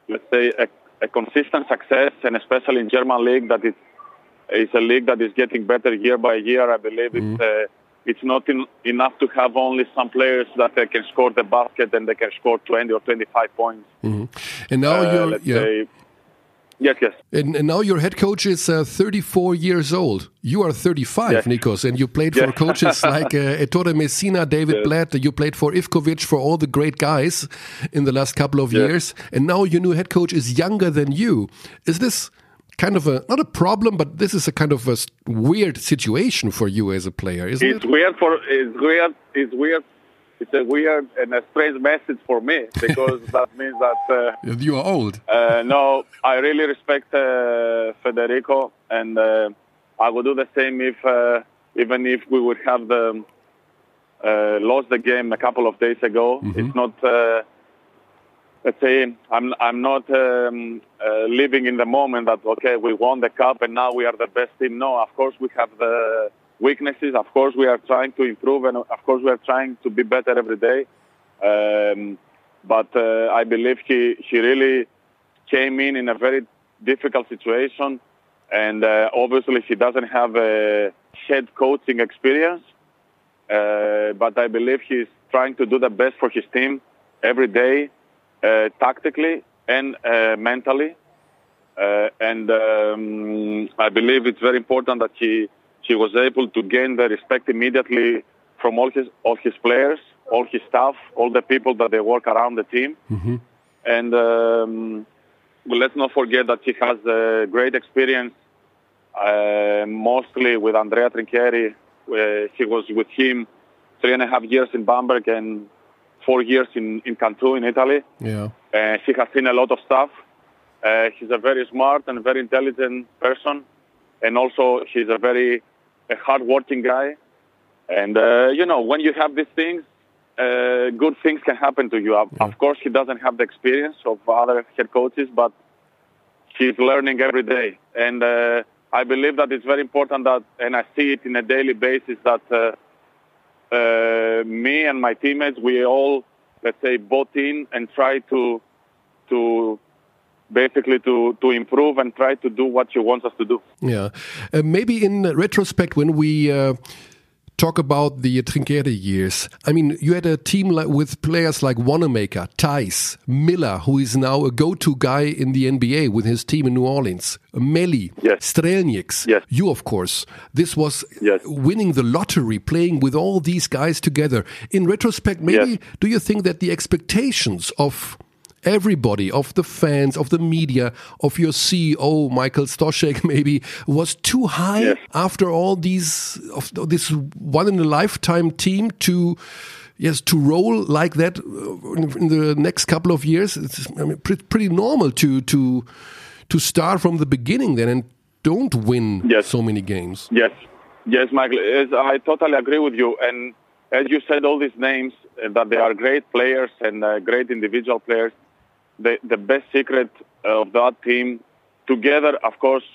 let's say, a, a consistent success, and especially in German league, that it is a league that is getting better year by year. I believe it's uh, it's not in, enough to have only some players that they can score the basket and they can score 20 or 25 points. And now Uh, you're yeah. say, yes, yes. And, and now your head coach is uh, 34 years old. You are 35, Yes. Nikos, and you played for coaches [LAUGHS] like uh, Ettore Messina, David Yes. Blatt. You played for Ivkovic, for all the great guys in the last couple of Yes. years. And now your new head coach is younger than you. Is this kind of a, not a problem, but this is a kind of a weird situation for you as a player, isn't It's it? It's weird for it's weird it's weird it's a weird and a strange message for me [LAUGHS] because that means that uh, You are old. uh, no I really respect uh, Federico and uh, I would do the same if uh, even if we would have the uh, lost the game a couple of days ago it's not uh, let's say I'm I'm not um, uh, living in the moment that okay we won the cup and now we are the best team. No, of course we have the weaknesses. Of course, we are trying to improve, and of course, we are trying to be better every day. Um, but uh, I believe he he really came in in a very difficult situation, and uh, obviously he doesn't have a head coaching experience. Uh, but I believe he's trying to do the best for his team every day, tactically and uh, mentally. Uh, and um, I believe it's very important that he he was able to gain the respect immediately from all his all his players, all his staff, all the people that they work around the team. Mhm. And um, let's not forget that he has a great experience, uh, mostly with Andrea Trinchieri. Uh, he was with him three and a half years in Bamberg and four years in, in Cantu in Italy. Yeah. Uh, he has seen a lot of stuff. Uh, he's a very smart and very intelligent person, and also he's a very a hardworking guy. And uh, you know, when you have these things, uh, good things can happen to you. Of, of course, he doesn't have the experience of other head coaches, but he's learning every day. And uh, I believe that it's very important that, and I see it in a daily basis that uh, me and my teammates, we all, let's say, bought in and try to to basically to to improve and try to do what he wants us to do. Yeah. Uh, maybe in retrospect, when we uh, talk about the Trinquere years, I mean, you had a team like, with players like Wanamaker, Tice, Miller, who is now a go-to guy in the NBA with his team in New Orleans, Melly, Yes. Strelnieks, Yes. you, of course. This was Yes. winning the lottery, playing with all these guys together. In retrospect, maybe Yes. do you think that the expectations of everybody, of the fans, of the media, of your CEO, Michael Stoshek, [LAUGHS] maybe, was too high Yes. after all these, of this one in a lifetime team to, yes, to roll like that uh, in the next couple of years? It's I mean, pretty, pretty normal to, to, to start from the beginning then and don't win Yes. so many games. Yes, yes, Michael. Yes, I totally agree with you. And as you said, all these names uh, that they are great players and uh, great individual players. The the best secret of that team, together, of course,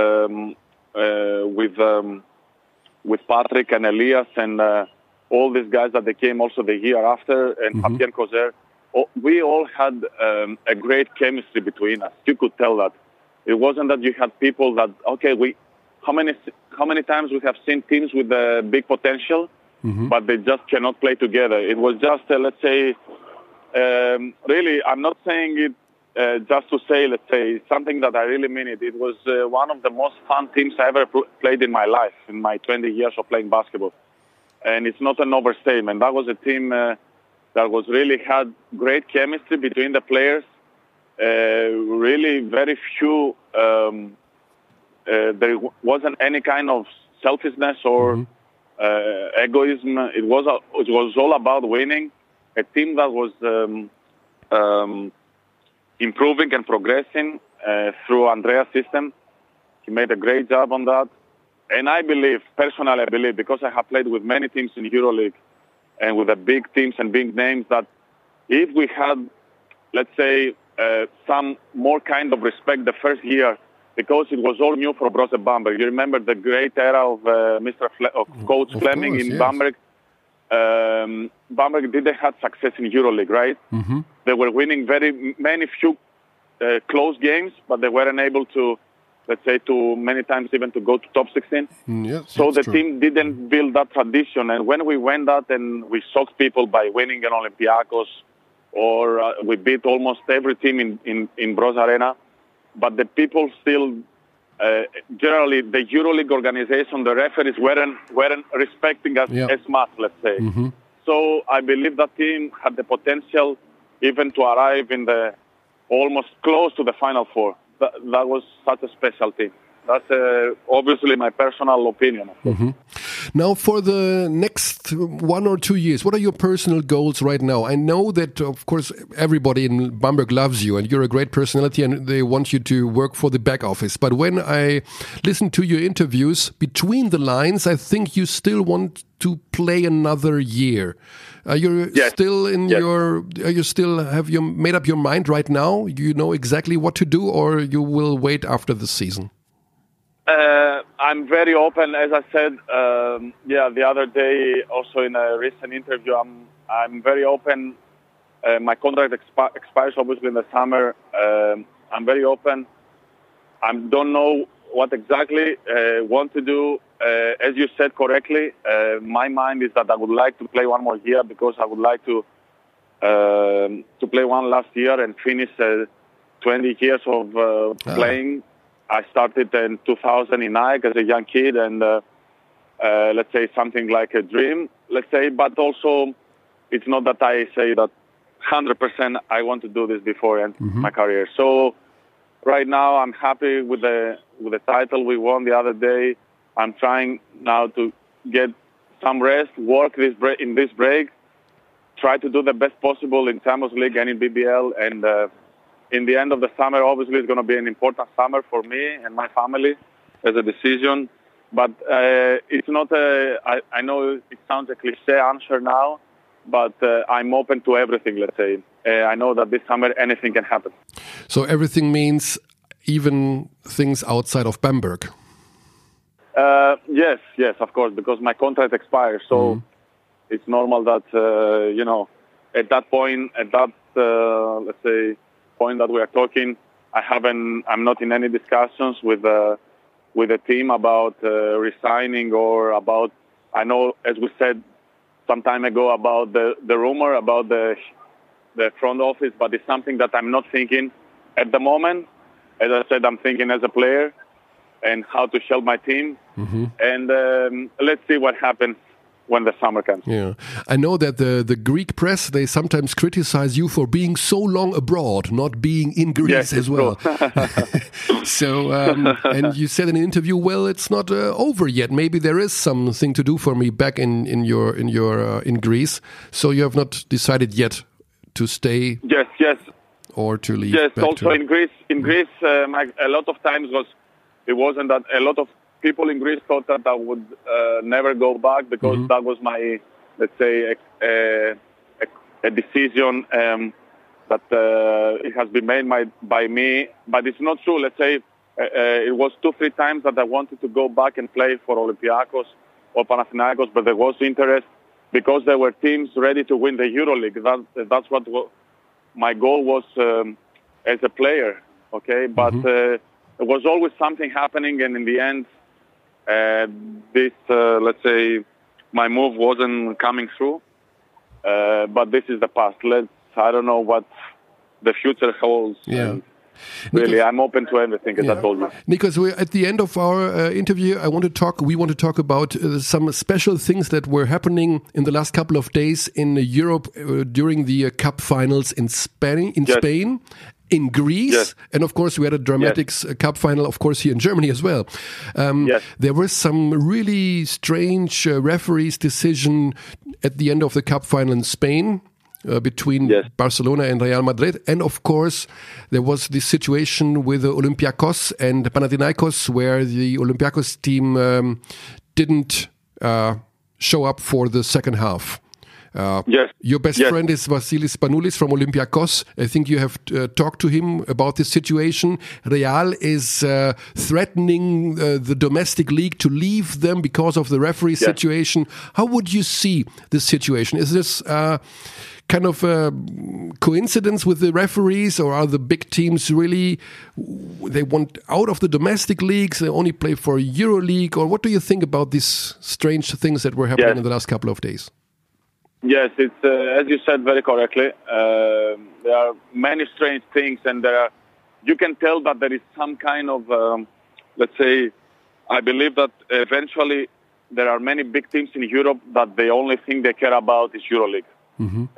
um, uh, with um, with Patrick and Elias and uh, all these guys that they came also the year after and Fabien Coser. Oh, we all had um, a great chemistry between us. You could tell that. It wasn't that you had people that okay, we how many how many times we have seen teams with a big potential, but they just cannot play together. It was just uh, let's say um, really, I'm not saying it uh, just to say, let's say, something that I really mean it. It was uh, one of the most fun teams I ever pl- played in my life, in my 20 years of playing basketball. And it's not an overstatement. That was a team uh, that was really had great chemistry between the players. Uh, really, very few. Um, uh, there w- wasn't any kind of selfishness or uh, egoism. It was a, it was all about winning. A team that was um, um, improving and progressing uh, through Andrea's system. He made a great job on that. And I believe, personally, I believe, because I have played with many teams in EuroLeague and with the big teams and big names, that if we had, let's say, uh, some more kind of respect the first year, because it was all new for Brose Bamberg. You remember the great era of uh, Mr. Fle- of Coach Of Fleming course, in yes. Bamberg. Um, Bamberg didn't have success in EuroLeague, right? Mm-hmm. They were winning very many few uh, close games, but they weren't able to, let's say, to many times even to go to top 16. Yes, So the true. team didn't build that tradition. And when we went out and we shocked people by winning an Olympiacos, or uh, we beat almost every team in, in, in Bros Arena, but the people still, uh, generally, the EuroLeague organization, the referees weren't, weren't respecting us as much, let's say. Mhm. So I believe that team had the potential even to arrive in the almost close to the final four. That, that was such a special team. That's uh, obviously my personal opinion. course. Now, for the next one or two years, what are your personal goals right now? I know that, of course, everybody in Bamberg loves you and you're a great personality and they want you to work for the back office. But when I listen to your interviews, between the lines, I think you still want to play another year. Are you Yes. still in Yes. your, are you still, have you made up your mind right now? You know exactly what to do or you will wait after the season? Uh, I'm very open, as I said. Um, yeah, the other day, also in a recent interview, I'm I'm very open. Uh, my contract expi- expires obviously in the summer. Um, I'm very open. I don't know what exactly uh, want to do. Uh, as you said correctly, uh, my mind is that I would like to play one more year because I would like to um to play one last year and finish uh, 20 years of uh, playing. I started in 2009 as a young kid, and uh, uh, let's say something like a dream. Let's say, but also it's not that I say that 100% I want to do this before end my career. So right now I'm happy with the with the title we won the other day. I'm trying now to get some rest, work this break, in this break, try to do the best possible in Champions League and in BBL. And uh, in the end of the summer, obviously, it's going to be an important summer for me and my family as a decision. But uh, it's not a. I, I know it sounds a cliche answer now, but uh, I'm open to everything. Let's say uh, I know that this summer anything can happen. So everything means even things outside of Bamberg. Uh, yes, yes, of course, because my contract expires, so it's normal that uh, you know at that point, at that uh, let's say point that we are talking, I haven't, I'm not in any discussions with the with the team about uh, resigning or about. I know, as we said some time ago, about the the rumor about the the front office, but it's something that I'm not thinking at the moment. As I said, I'm thinking as a player and how to help my team. And um, let's see what happens when the summer comes. Yeah, I know that the the Greek press they sometimes criticize you for being so long abroad, not being in Greece Yes, as well. [LAUGHS] [LAUGHS] so, um, and you said in an interview, well, it's not uh, over yet. Maybe there is something to do for me back in in your in your uh, in Greece. So you have not decided yet to stay Yes, yes, or to leave. yes. Also to- in Greece, in Greece, um, I, a lot of times was it wasn't that a lot of people in Greece thought that I would uh, never go back because that was my let's say a, a, a decision um, that uh, it has been made by, by me, but it's not true. Let's say uh, uh, it was two three times that I wanted to go back and play for Olympiacos or Panathinaikos, but there was interest because there were teams ready to win the EuroLeague. That, that's what my goal was um, as a player. Okay, but uh, there was always something happening, and in the end, uh, this uh, let's say my move wasn't coming through. Uh, but this is the past. Let's. I don't know what the future holds. Yeah. And really, I'm open to everything, as I told you. Nikos, we're at the end of our uh, interview. I want to talk. We want to talk about uh, some special things that were happening in the last couple of days in Europe uh, during the uh, Cup finals in Spain. In Yes. Spain. In Greece, Yes. and of course, we had a dramatic uh, cup final, of course, here in Germany as well. Um, Yes. There was some really strange uh, referees' decision at the end of the cup final in Spain uh, between Yes. Barcelona and Real Madrid. And of course, there was this situation with the Olympiacos and Panathinaikos where the Olympiacos team um, didn't uh, show up for the second half. Uh, Yes. Your best Yes. friend is Vasilis Panoulis from Olympiacos. I think you have uh, talked to him about this situation. Real is uh, threatening uh, the domestic league to leave them because of the referee situation. How would you see this situation? Is this uh, kind of a coincidence with the referees, or are the big teams really they want out of the domestic leagues? They only play for EuroLeague, or what do you think about these strange things that were happening Yes. in the last couple of days? Yes, it's uh, as you said very correctly. Um there are many strange things, and there are. You can tell that there is some kind of, um, let's say, I believe that eventually there are many big teams in Europe that the only thing they care about is EuroLeague,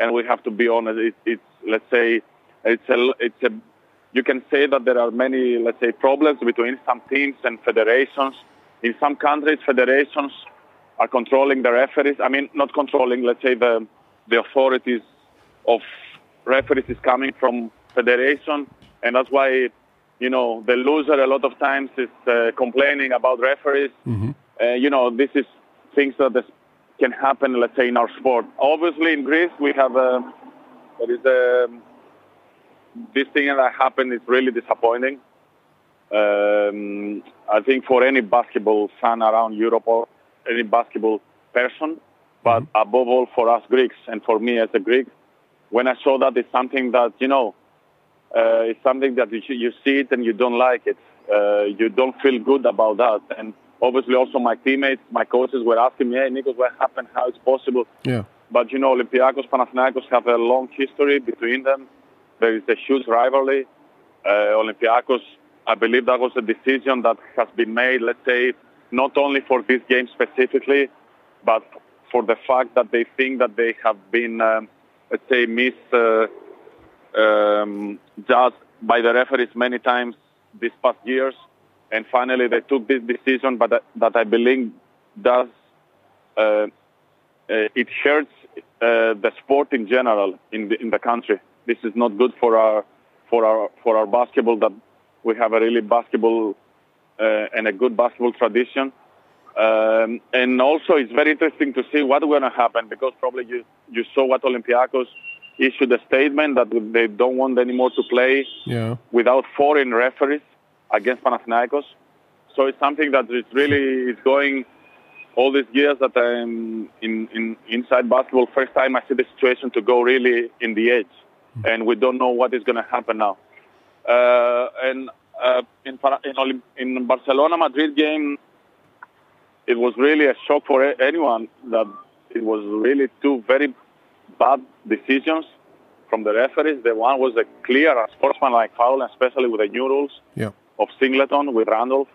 and we have to be honest. It, it's let's say, it's a, it's a. You can say that there are many, let's say, problems between some teams and federations. In some countries, federations are controlling the referees. I mean, not controlling. Let's say the the authorities of referees is coming from federation, and that's why you know the loser a lot of times is uh, complaining about referees. Uh, you know, this is things that this can happen. Let's say in our sport. Obviously, in Greece we have a there is a this thing that happened is really disappointing. um, I think for any basketball fan around Europe or any basketball person, but above all for us Greeks and for me as a Greek, when I saw that it's something that you know, uh, it's something that you, you see it and you don't like it. Uh, you don't feel good about that. And obviously, also my teammates, my coaches were asking me, "Hey, Nikos, what happened? How it's possible?" Yeah. But you know, Olympiacos, Panathinaikos have a long history between them. There is a huge rivalry. Uh, Olympiacos, I believe that was a decision that has been made, let's say, not only for this game specifically, but for the fact that they think that they have been, um, let's say, mis uh, um, by the referees many times these past years. And finally, they took this decision, but that, that I believe does uh, uh, it hurts uh, the sport in general in the, in the country. This is not good for our for our for our basketball. That we have a really basketball and a good basketball tradition. Um, and also, it's very interesting to see what's going to happen because probably you you saw what Olympiacos issued a statement that they don't want anymore to play Yeah. without foreign referees against Panathinaikos. So it's something that is really is going all these years that I'm in, in inside basketball. First time I see the situation to go really in the edge, and we don't know what is going to happen now. Uh, and uh, in, in in Barcelona Madrid game, it was really a shock for anyone that it was really two very bad decisions from the referees. The one was a clear sportsmanlike foul, especially with the new rules Yeah. of Singleton with Randolph.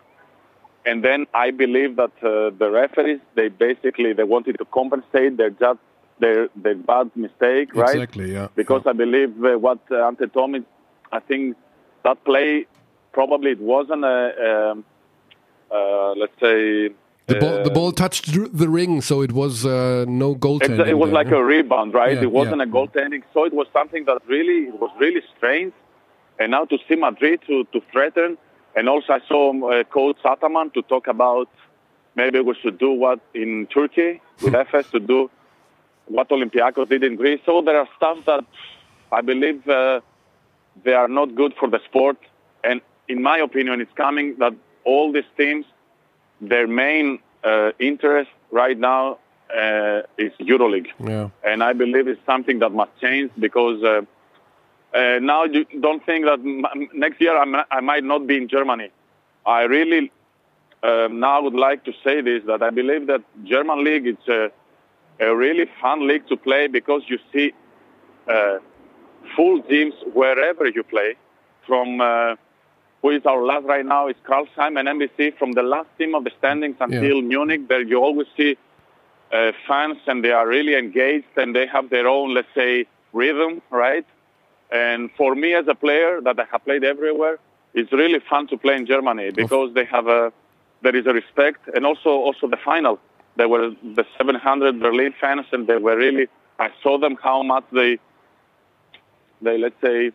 And then I believe that uh, the referees they basically they wanted to compensate their just their their bad mistake, right? Exactly. Yeah. Because I believe uh, what uh, Ante me, I think that play probably it wasn't a, um uh, let's say The ball, the uh, ball touched the ring, so it was uh, no goaltending. it was there, like a rebound, right? Yeah, it wasn't yeah. a goaltending, so it was something that really it was really strange. And now to see Madrid to, to threaten, and also I saw uh, coach Ataman to talk about maybe we should do what in Turkey with [LAUGHS] FS to do what Olympiacos did in Greece. So there are stuff that I believe uh, they are not good for the sport. And in my opinion, it's coming that all these teams, their main uh, interest right now uh, is EuroLeague. Yeah. And I believe it's something that must change because uh, uh, now you don't think that m- next year I'm, I might not be in Germany. I really um, now would like to say this that I believe that German league is a, a really fun league to play because you see uh, full teams wherever you play. From uh, who is our last right now is Karlsheim and NBC. From the last team of the standings until Munich, there you always see uh, fans and they are really engaged and they have their own, let's say, rhythm, right? And for me as a player that I have played everywhere, it's really fun to play in Germany because they have a there is a respect and also also the final. There were the 700 Berlin fans and they were really I saw them how much they they let's say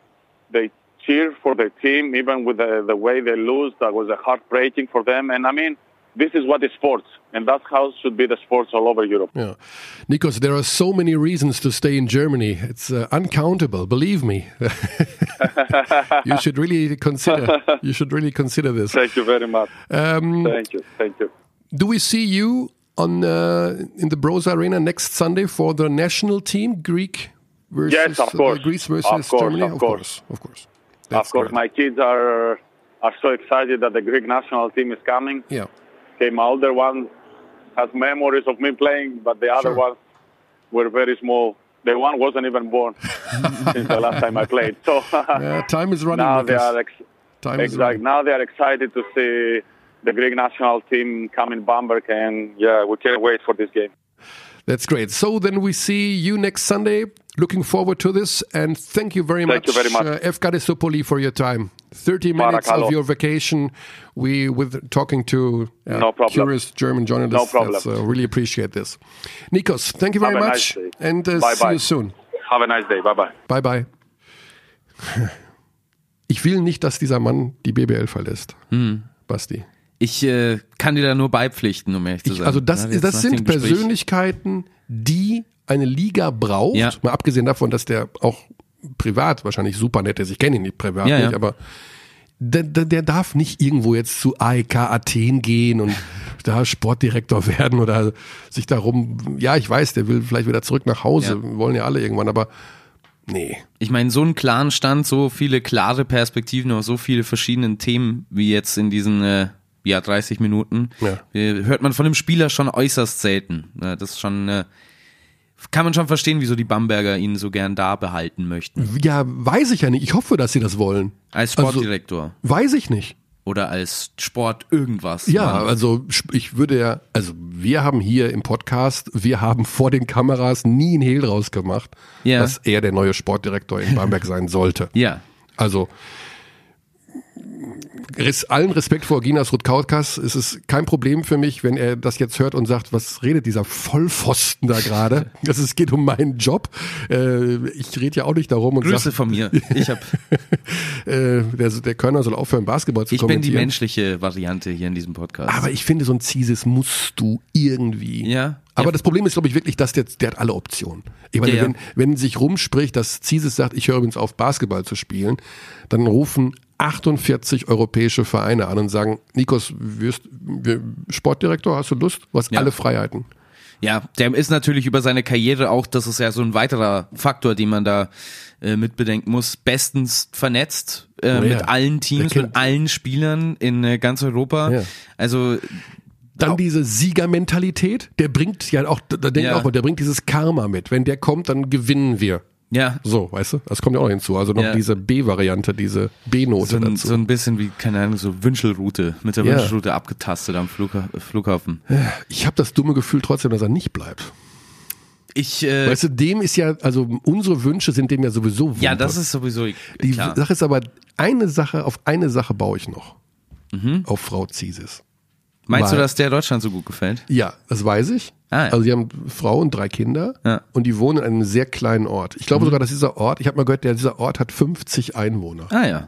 they cheer for their team even with the, the way they lose that was a heartbreaking for them and I mean this is what is sports and that's how should be the sports all over Europe. Yeah. Nikos, there are so many reasons to stay in Germany. It's uh, uncountable, believe me. [LAUGHS] you should really consider you should really consider this. Thank you very much. Um, Thank you. Thank you. do we see you on uh, in the Bros Arena next Sunday for the national team Greek versus Yes, of course. uh, Greece versus Of course, Germany? of course. of course. Of course, great. my kids are are so excited that the Greek national team is coming. Yeah. Okay, my older one has memories of me playing, but the other Sure. ones were very small. The one wasn't even born [LAUGHS] since the last time I played. So [LAUGHS] Yeah, time is running. [LAUGHS] now they are ex- time is running. Now they are excited to see the Greek national team come in Bamberg, and yeah, we can't wait for this game. That's great. So then we see you next Sunday. Looking forward to this, and thank you very Thank much, you very much. Uh, F. Garisopoli, for your time. Thirty minutes Barakalo. of your vacation. We with talking to uh, No problem. curious German journalists. No problem. Uh, really appreciate this. Nikos, thank you very Have a much, nice day. and uh, Bye see bye. you soon. Have a nice day. Bye bye. Bye bye. [LAUGHS] Ich will nicht, dass dieser Mann die BBL verlässt, Hm. Basti. Ich äh, kann dir da nur beipflichten, um ehrlich zu Ich, sein. also das, Ja, das sind. Persönlichkeiten, die eine Liga braucht. Ja. Mal abgesehen davon, dass der auch privat wahrscheinlich super nett ist. Ich kenne ihn nicht privat Ja, nicht, aber der, der, der darf nicht irgendwo jetzt zu AEK Athen gehen und [LAUGHS] da Sportdirektor werden oder sich darum, ja, ich weiß, der will vielleicht wieder zurück nach Hause, Ja. wollen ja alle irgendwann, aber nee. Ich meine, so einen klaren Stand, so viele klare Perspektiven auf so viele verschiedene Themen wie jetzt in diesen äh, ja, 30 Minuten, Ja. äh, hört man von dem Spieler schon äußerst selten. Ja, das ist schon, äh, kann man schon verstehen, wieso die Bamberger ihn so gern da behalten möchten. Ja, weiß ich ja nicht. Ich hoffe, dass sie das wollen. Als Also- Sportdirektor Weiß ich nicht. oder als Sport irgendwas. Ja, Mann. also ich würde ja, also wir haben hier im Podcast, wir haben [LAUGHS] vor den Kameras nie einen Hehl draus gemacht, Ja. dass er der neue Sportdirektor in Bamberg sein sollte. ja. Also allen Respekt vor Ginas Rutkaukas. Es ist kein Problem für mich, wenn er das jetzt hört und sagt, was redet dieser Vollpfosten da gerade? [LAUGHS] Das ist, es geht um meinen Job. Äh, ich rede ja auch nicht darum und Grüße sag, von mir. Ich hab, [LAUGHS] äh, der, der Körner soll aufhören, Basketball zu ich bin die kommentieren. menschliche Variante hier in diesem Podcast. Aber ich finde, so ein Zisis musst du irgendwie. Ja. Aber das Problem ist, glaube ich, wirklich, dass der, der hat alle Optionen. Ich meine, Ja, ja. wenn, wenn sich rumspricht, dass Zisis sagt, ich höre übrigens auf, Basketball zu spielen, dann rufen 48 europäische Vereine an und sagen, Nikos, wirst, wir, Sportdirektor, hast du Lust? Du hast Ja. alle Freiheiten. Ja, der ist natürlich über seine Karriere auch, das ist ja so ein weiterer Faktor, den man da äh, mit bedenken muss, bestens vernetzt äh, Ja, mit allen Teams, mit allen Spielern in äh, ganz Europa. Ja. Also Dann diese Siegermentalität, der bringt ja auch, da denkt Ja. auch mal, der bringt dieses Karma mit. Wenn der kommt, dann gewinnen wir. Ja, So, weißt du? Das kommt ja auch hinzu. Also noch Ja. diese B-Variante, diese B-Note so ein, dazu. so ein bisschen wie, keine Ahnung, so Wünschelroute, mit der Ja. Wünschelroute abgetastet am Flugha Flughafen. ich habe das dumme Gefühl trotzdem, dass er nicht bleibt. Ich, äh, Weißt du, dem ist ja, also unsere Wünsche sind dem ja sowieso Wumpe. ja, das ist sowieso Die klar. Sache ist aber, eine Sache, auf eine Sache baue ich noch. Mhm. Auf Frau Ziesis. Meinst du, dass der Deutschland so gut gefällt? Ja, das weiß ich. Ah, ja. Also die haben Frau und drei Kinder Ja. Mhm. und die wohnen in einem sehr kleinen Ort. Ich glaube sogar, dass dieser Ort, ich habe mal gehört, der, dieser Ort hat 50 Einwohner. Ah ja.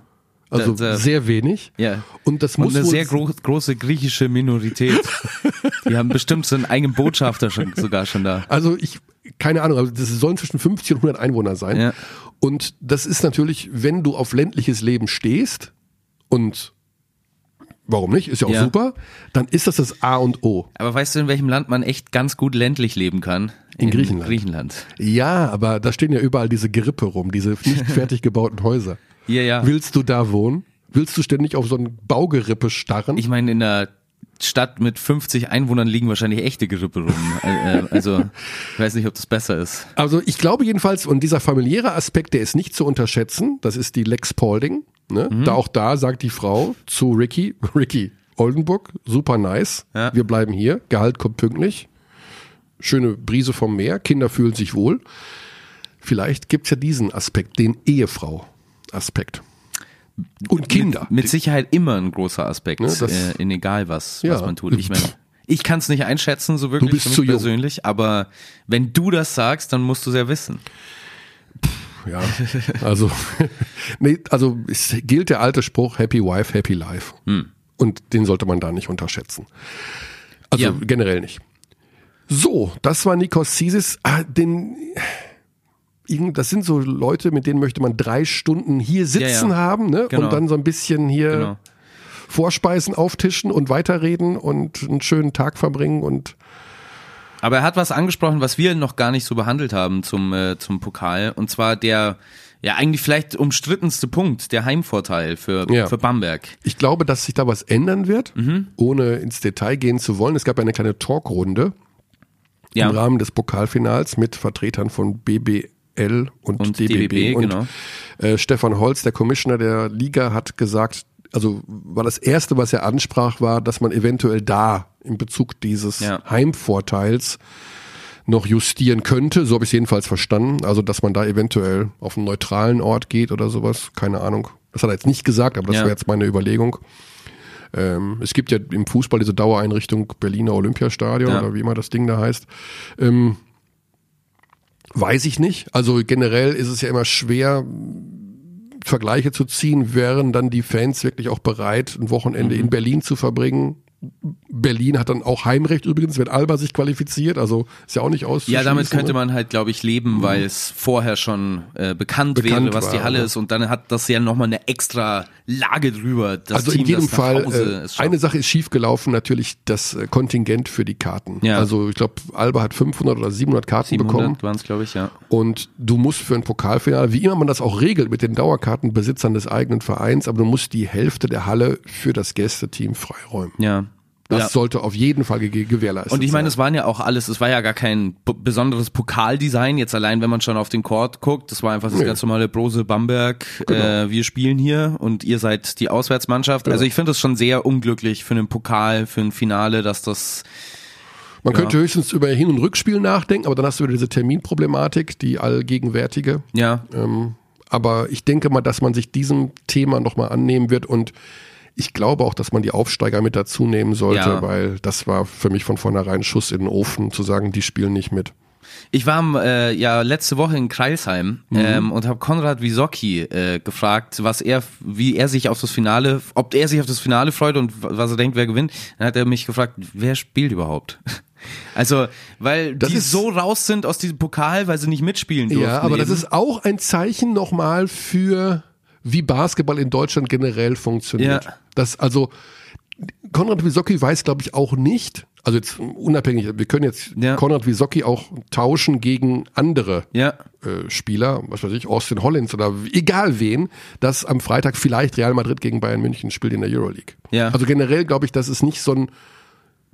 Also Da- da- sehr wenig. Ja. Und das Und muss eine wohl- sehr gro große griechische Minorität. [LAUGHS] Die haben bestimmt so einen eigenen Botschafter schon, sogar schon da. Also ich, keine Ahnung, also das sollen zwischen 50 und 100 Einwohner sein. Ja. Und das ist natürlich, wenn du auf ländliches Leben stehst und warum nicht, ist ja auch Ja. super, dann ist das das A und O. Aber weißt du, in welchem Land man echt ganz gut ländlich leben kann? In Griechenland. Griechenland. Ja, aber da stehen ja überall diese Gerippe rum, diese nicht [LAUGHS] fertig gebauten Häuser. Ja, ja. Willst du da wohnen? Willst du ständig auf so ein Baugerippe starren? Ich meine, in einer Stadt mit 50 Einwohnern liegen wahrscheinlich echte Gerippe rum. Äh, äh, Also, [LAUGHS] ich weiß nicht, ob das besser ist. Also ich glaube jedenfalls, und dieser familiäre Aspekt, der ist nicht zu unterschätzen, das ist die Lex Paulding. Ne? Mhm. Da auch da sagt die Frau zu Ricky, [LAUGHS] Ricky Oldenburg, super nice, Ja. wir bleiben hier, Gehalt kommt pünktlich, schöne Brise vom Meer, Kinder fühlen sich wohl. Vielleicht gibt's ja diesen Aspekt, den Ehefrau-Aspekt. Und Kinder. Mit Sicherheit immer ein großer Aspekt, Ne, das- äh, in egal was, Ja. was man tut. Ich meine, ich kann es nicht einschätzen, so wirklich Du bist für mich zu jung. persönlich, aber wenn du das sagst, dann musst du es ja wissen. Ja, also, [LAUGHS] nee, also es gilt der alte Spruch, Happy Wife, Happy Life. Und den sollte man da nicht unterschätzen. Also Ja. generell nicht. So, das war Nikos Sisis. Ah, den, das sind so Leute, mit denen möchte man drei Stunden hier sitzen ja. haben ne? Genau. und dann so ein bisschen hier Genau. Vorspeisen auftischen und weiterreden und einen schönen Tag verbringen und Aber er hat was angesprochen, was wir noch gar nicht so behandelt haben zum, äh, zum Pokal. Und zwar der, ja, eigentlich vielleicht umstrittenste Punkt, der Heimvorteil für, Ja. für Bamberg. Ich glaube, dass sich da was ändern wird, Mhm. ohne ins Detail gehen zu wollen. Es gab ja eine kleine Talkrunde Ja. im Rahmen des Pokalfinals mit Vertretern von BBL und, Und DBB. DBB, und genau. äh, Stefan Holz, der Commissioner der Liga, hat gesagt, also war das erste, was er ansprach, war, dass man eventuell da in Bezug dieses Ja. Heimvorteils noch justieren könnte. So habe ich es jedenfalls verstanden. Also, dass man da eventuell auf einen neutralen Ort geht oder sowas. Keine Ahnung. Das hat er jetzt nicht gesagt, aber das Ja. war jetzt meine Überlegung. Ähm, es gibt ja im Fußball diese Dauereinrichtung Berliner Olympiastadion Ja. oder wie immer das Ding da heißt. Ähm, weiß ich nicht. Also generell ist es ja immer schwer, Vergleiche zu ziehen. Wären dann die Fans wirklich auch bereit, ein Wochenende Mhm. in Berlin zu verbringen? Berlin hat dann auch Heimrecht übrigens, wenn Alba sich qualifiziert, also ist ja auch nicht aus. Ja, damit könnte man halt, glaube ich, leben, weil es vorher schon äh, bekannt, Bekannt wäre, was die war, Halle ja. ist und dann hat das ja nochmal eine extra Lage drüber. Das also Team, in jedem Fall, äh, eine Sache ist schiefgelaufen, natürlich das äh, Kontingent für die Karten. Ja. Also ich glaube, Alba hat 500 oder 700 Karten bekommen 700 waren es, glaube ich, ja. und du musst für ein Pokalfinale, wie immer man das auch regelt mit den Dauerkartenbesitzern des eigenen Vereins, aber du musst die Hälfte der Halle für das Gästeteam freiräumen. Ja. Das ja. sollte auf jeden Fall ge gewährleistet Und ich meine, es waren ja auch alles, es war ja gar kein besonderes Pokaldesign, jetzt allein, wenn man schon auf den Court guckt, das war einfach das Nee. ganz normale Brose Bamberg, Genau. äh, wir spielen hier und ihr seid die Auswärtsmannschaft. Also ich finde das schon sehr unglücklich für einen Pokal, für ein Finale, dass das, Man Ja. könnte höchstens über Hin- und Rückspiel nachdenken, aber dann hast du wieder diese Terminproblematik, die allgegenwärtige. ja, Ähm, aber ich denke mal, dass man sich diesem Thema nochmal annehmen wird und ich glaube auch, dass man die Aufsteiger mit dazu nehmen sollte, Ja. weil das war für mich von vornherein ein Schuss in den Ofen, zu sagen, die spielen nicht mit. Ich war äh, ja letzte Woche in Kreilsheim Mhm. ähm, und habe Konrad Wisocki äh, gefragt, was er, wie er sich auf das Finale, ob er sich auf das Finale freut und was er denkt, wer gewinnt. Dann hat er mich gefragt, wer spielt überhaupt? [LAUGHS] Also, weil Das die ist- so raus sind aus diesem Pokal, weil sie nicht mitspielen durften. Ja, aber das eben. ist auch ein Zeichen nochmal für, wie Basketball in Deutschland generell funktioniert. Ja. Das also, Konrad Wisocki weiß, glaube ich, auch nicht, also jetzt unabhängig, wir können jetzt Ja. Konrad Wisocki auch tauschen gegen andere ja, äh, Spieler, was weiß ich, Austin Hollins oder egal wen, dass am Freitag vielleicht Real Madrid gegen Bayern München spielt in der Euroleague. Ja. Also generell glaube ich, das ist nicht so ein,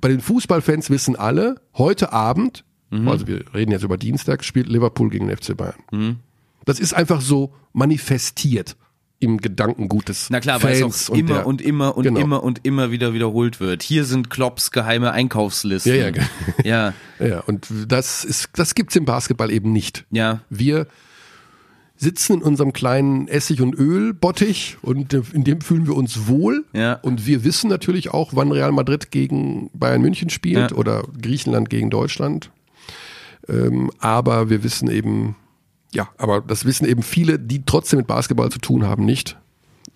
bei den Fußballfans wissen alle, heute Abend, Mhm. also wir reden jetzt über Dienstag, spielt Liverpool gegen den FC Bayern. Mhm. Das ist einfach so manifestiert im Gedankengut des na klar, weil es auch immer der- und immer und Genau. immer und immer wieder wiederholt wird. Hier sind Klopps geheime Einkaufslisten. Ja, ja, ja, [LAUGHS] Ja, und das ist, das gibt's im Basketball eben nicht. ja. Wir sitzen in unserem kleinen Essig- und Ölbottich und in dem fühlen wir uns wohl. Ja. Und wir wissen natürlich auch, wann Real Madrid gegen Bayern München spielt Ja. oder Griechenland gegen Deutschland. Ähm, aber wir wissen eben, ja, aber das wissen eben viele, die trotzdem mit Basketball zu tun haben, nicht.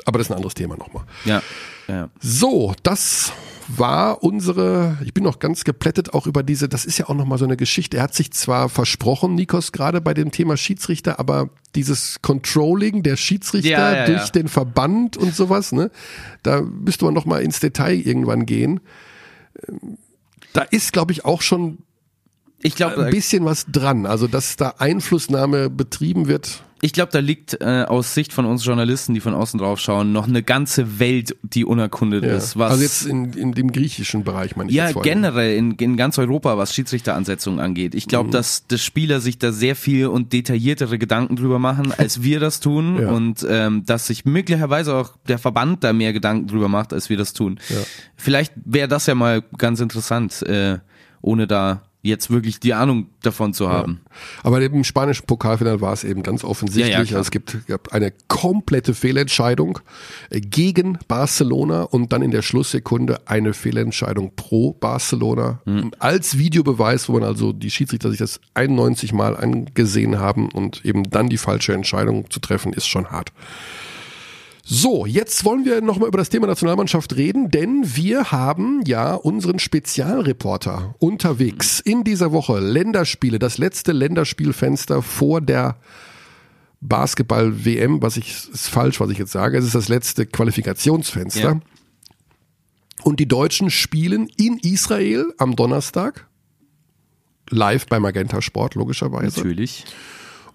Aber das ist ein anderes Thema nochmal. Ja, ja. So, das war unsere, ich bin noch ganz geplättet auch über diese, das ist ja auch nochmal so eine Geschichte. Er hat sich zwar versprochen, Nikos, gerade bei dem Thema Schiedsrichter, aber dieses Controlling der Schiedsrichter Ja, ja, durch den Verband und sowas, ne, da müsste man nochmal ins Detail irgendwann gehen. Ähm, Da ist, glaube ich, auch schon Ich glaube, ein bisschen was dran. Also, dass da Einflussnahme betrieben wird. Ich glaube, da liegt äh, aus Sicht von uns Journalisten, die von außen drauf schauen, noch eine ganze Welt, die unerkundet Ja. ist. Was Also jetzt in, in dem griechischen Bereich, meine ich ja, generell in, in ganz Europa, was Schiedsrichteransetzungen angeht. Ich Mhm. glaube, dass die Spieler sich da sehr viel und detailliertere Gedanken drüber machen, als wir das tun. Ja. Und ähm, dass sich möglicherweise auch der Verband da mehr Gedanken drüber macht, als wir das tun. Vielleicht wäre das ja mal ganz interessant, äh, ohne da jetzt wirklich die Ahnung davon zu haben. Aber im spanischen Pokalfinale war es eben ganz offensichtlich. Ja, ja, es gibt, gab eine komplette Fehlentscheidung äh, gegen Barcelona und dann in der Schlusssekunde eine Fehlentscheidung pro Barcelona. Mhm. Als Videobeweis, wo man also die Schiedsrichter sich das 91 Mal angesehen haben und eben dann die falsche Entscheidung zu treffen, ist schon hart. So, jetzt wollen wir nochmal über das Thema Nationalmannschaft reden, denn wir haben ja unseren Spezialreporter unterwegs in dieser Woche. Länderspiele, das letzte Länderspielfenster vor der Basketball-WM, was ich, ist falsch, was ich jetzt sage, es ist das letzte Qualifikationsfenster. Ja. Und die Deutschen spielen in Israel am Donnerstag, live bei Magenta Sport logischerweise Natürlich.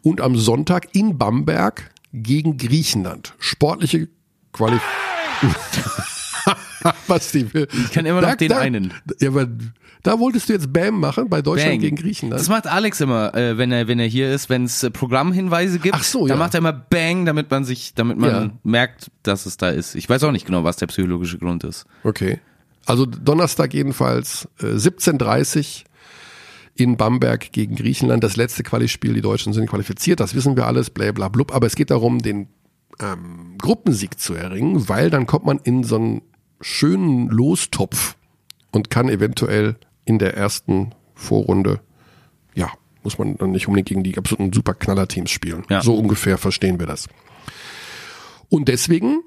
und am Sonntag in Bamberg gegen Griechenland. Sportliche Quali. [LAUGHS] [LAUGHS] Was die will. Ich kann immer noch den einen. Ja, aber da wolltest du jetzt Bam machen bei Deutschland Bang. gegen Griechenland. Das macht Alex immer, äh, wenn er wenn er hier ist, wenn es äh, Programmhinweise gibt. Ach so, dann ja. macht er immer Bang, damit man sich, damit man Ja. merkt, dass es da ist. Ich weiß auch nicht genau, was der psychologische Grund ist. Okay. Also Donnerstag jedenfalls äh, 17:30 in Bamberg gegen Griechenland. Das letzte Qualispiel. Die Deutschen sind qualifiziert. Das wissen wir alles. Bla bla blub. Aber es geht darum, den ähm, Gruppensieg zu erringen, weil dann kommt man in so einen schönen Lostopf und kann eventuell in der ersten Vorrunde, ja, muss man dann nicht unbedingt gegen die absoluten Superknaller-Teams spielen. Ja. So ungefähr verstehen wir das. Und deswegen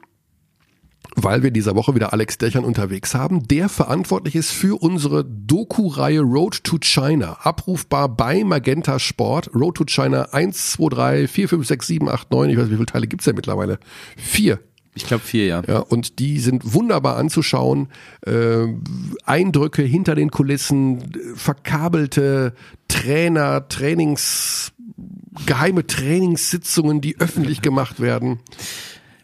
weil wir in dieser Woche wieder Alex Dächern unterwegs haben, der verantwortlich ist für unsere Doku-Reihe Road to China. Abrufbar bei Magenta Sport. Road to China 1, 2, 3, 4, 5, 6, 7, 8, 9. Ich weiß, wie viele Teile gibt's denn mittlerweile? Vier. Ich glaube vier, ja. Ja, und die sind wunderbar anzuschauen. Äh, Eindrücke hinter den Kulissen, verkabelte Trainer, Trainings, geheime Trainingssitzungen, die öffentlich gemacht werden.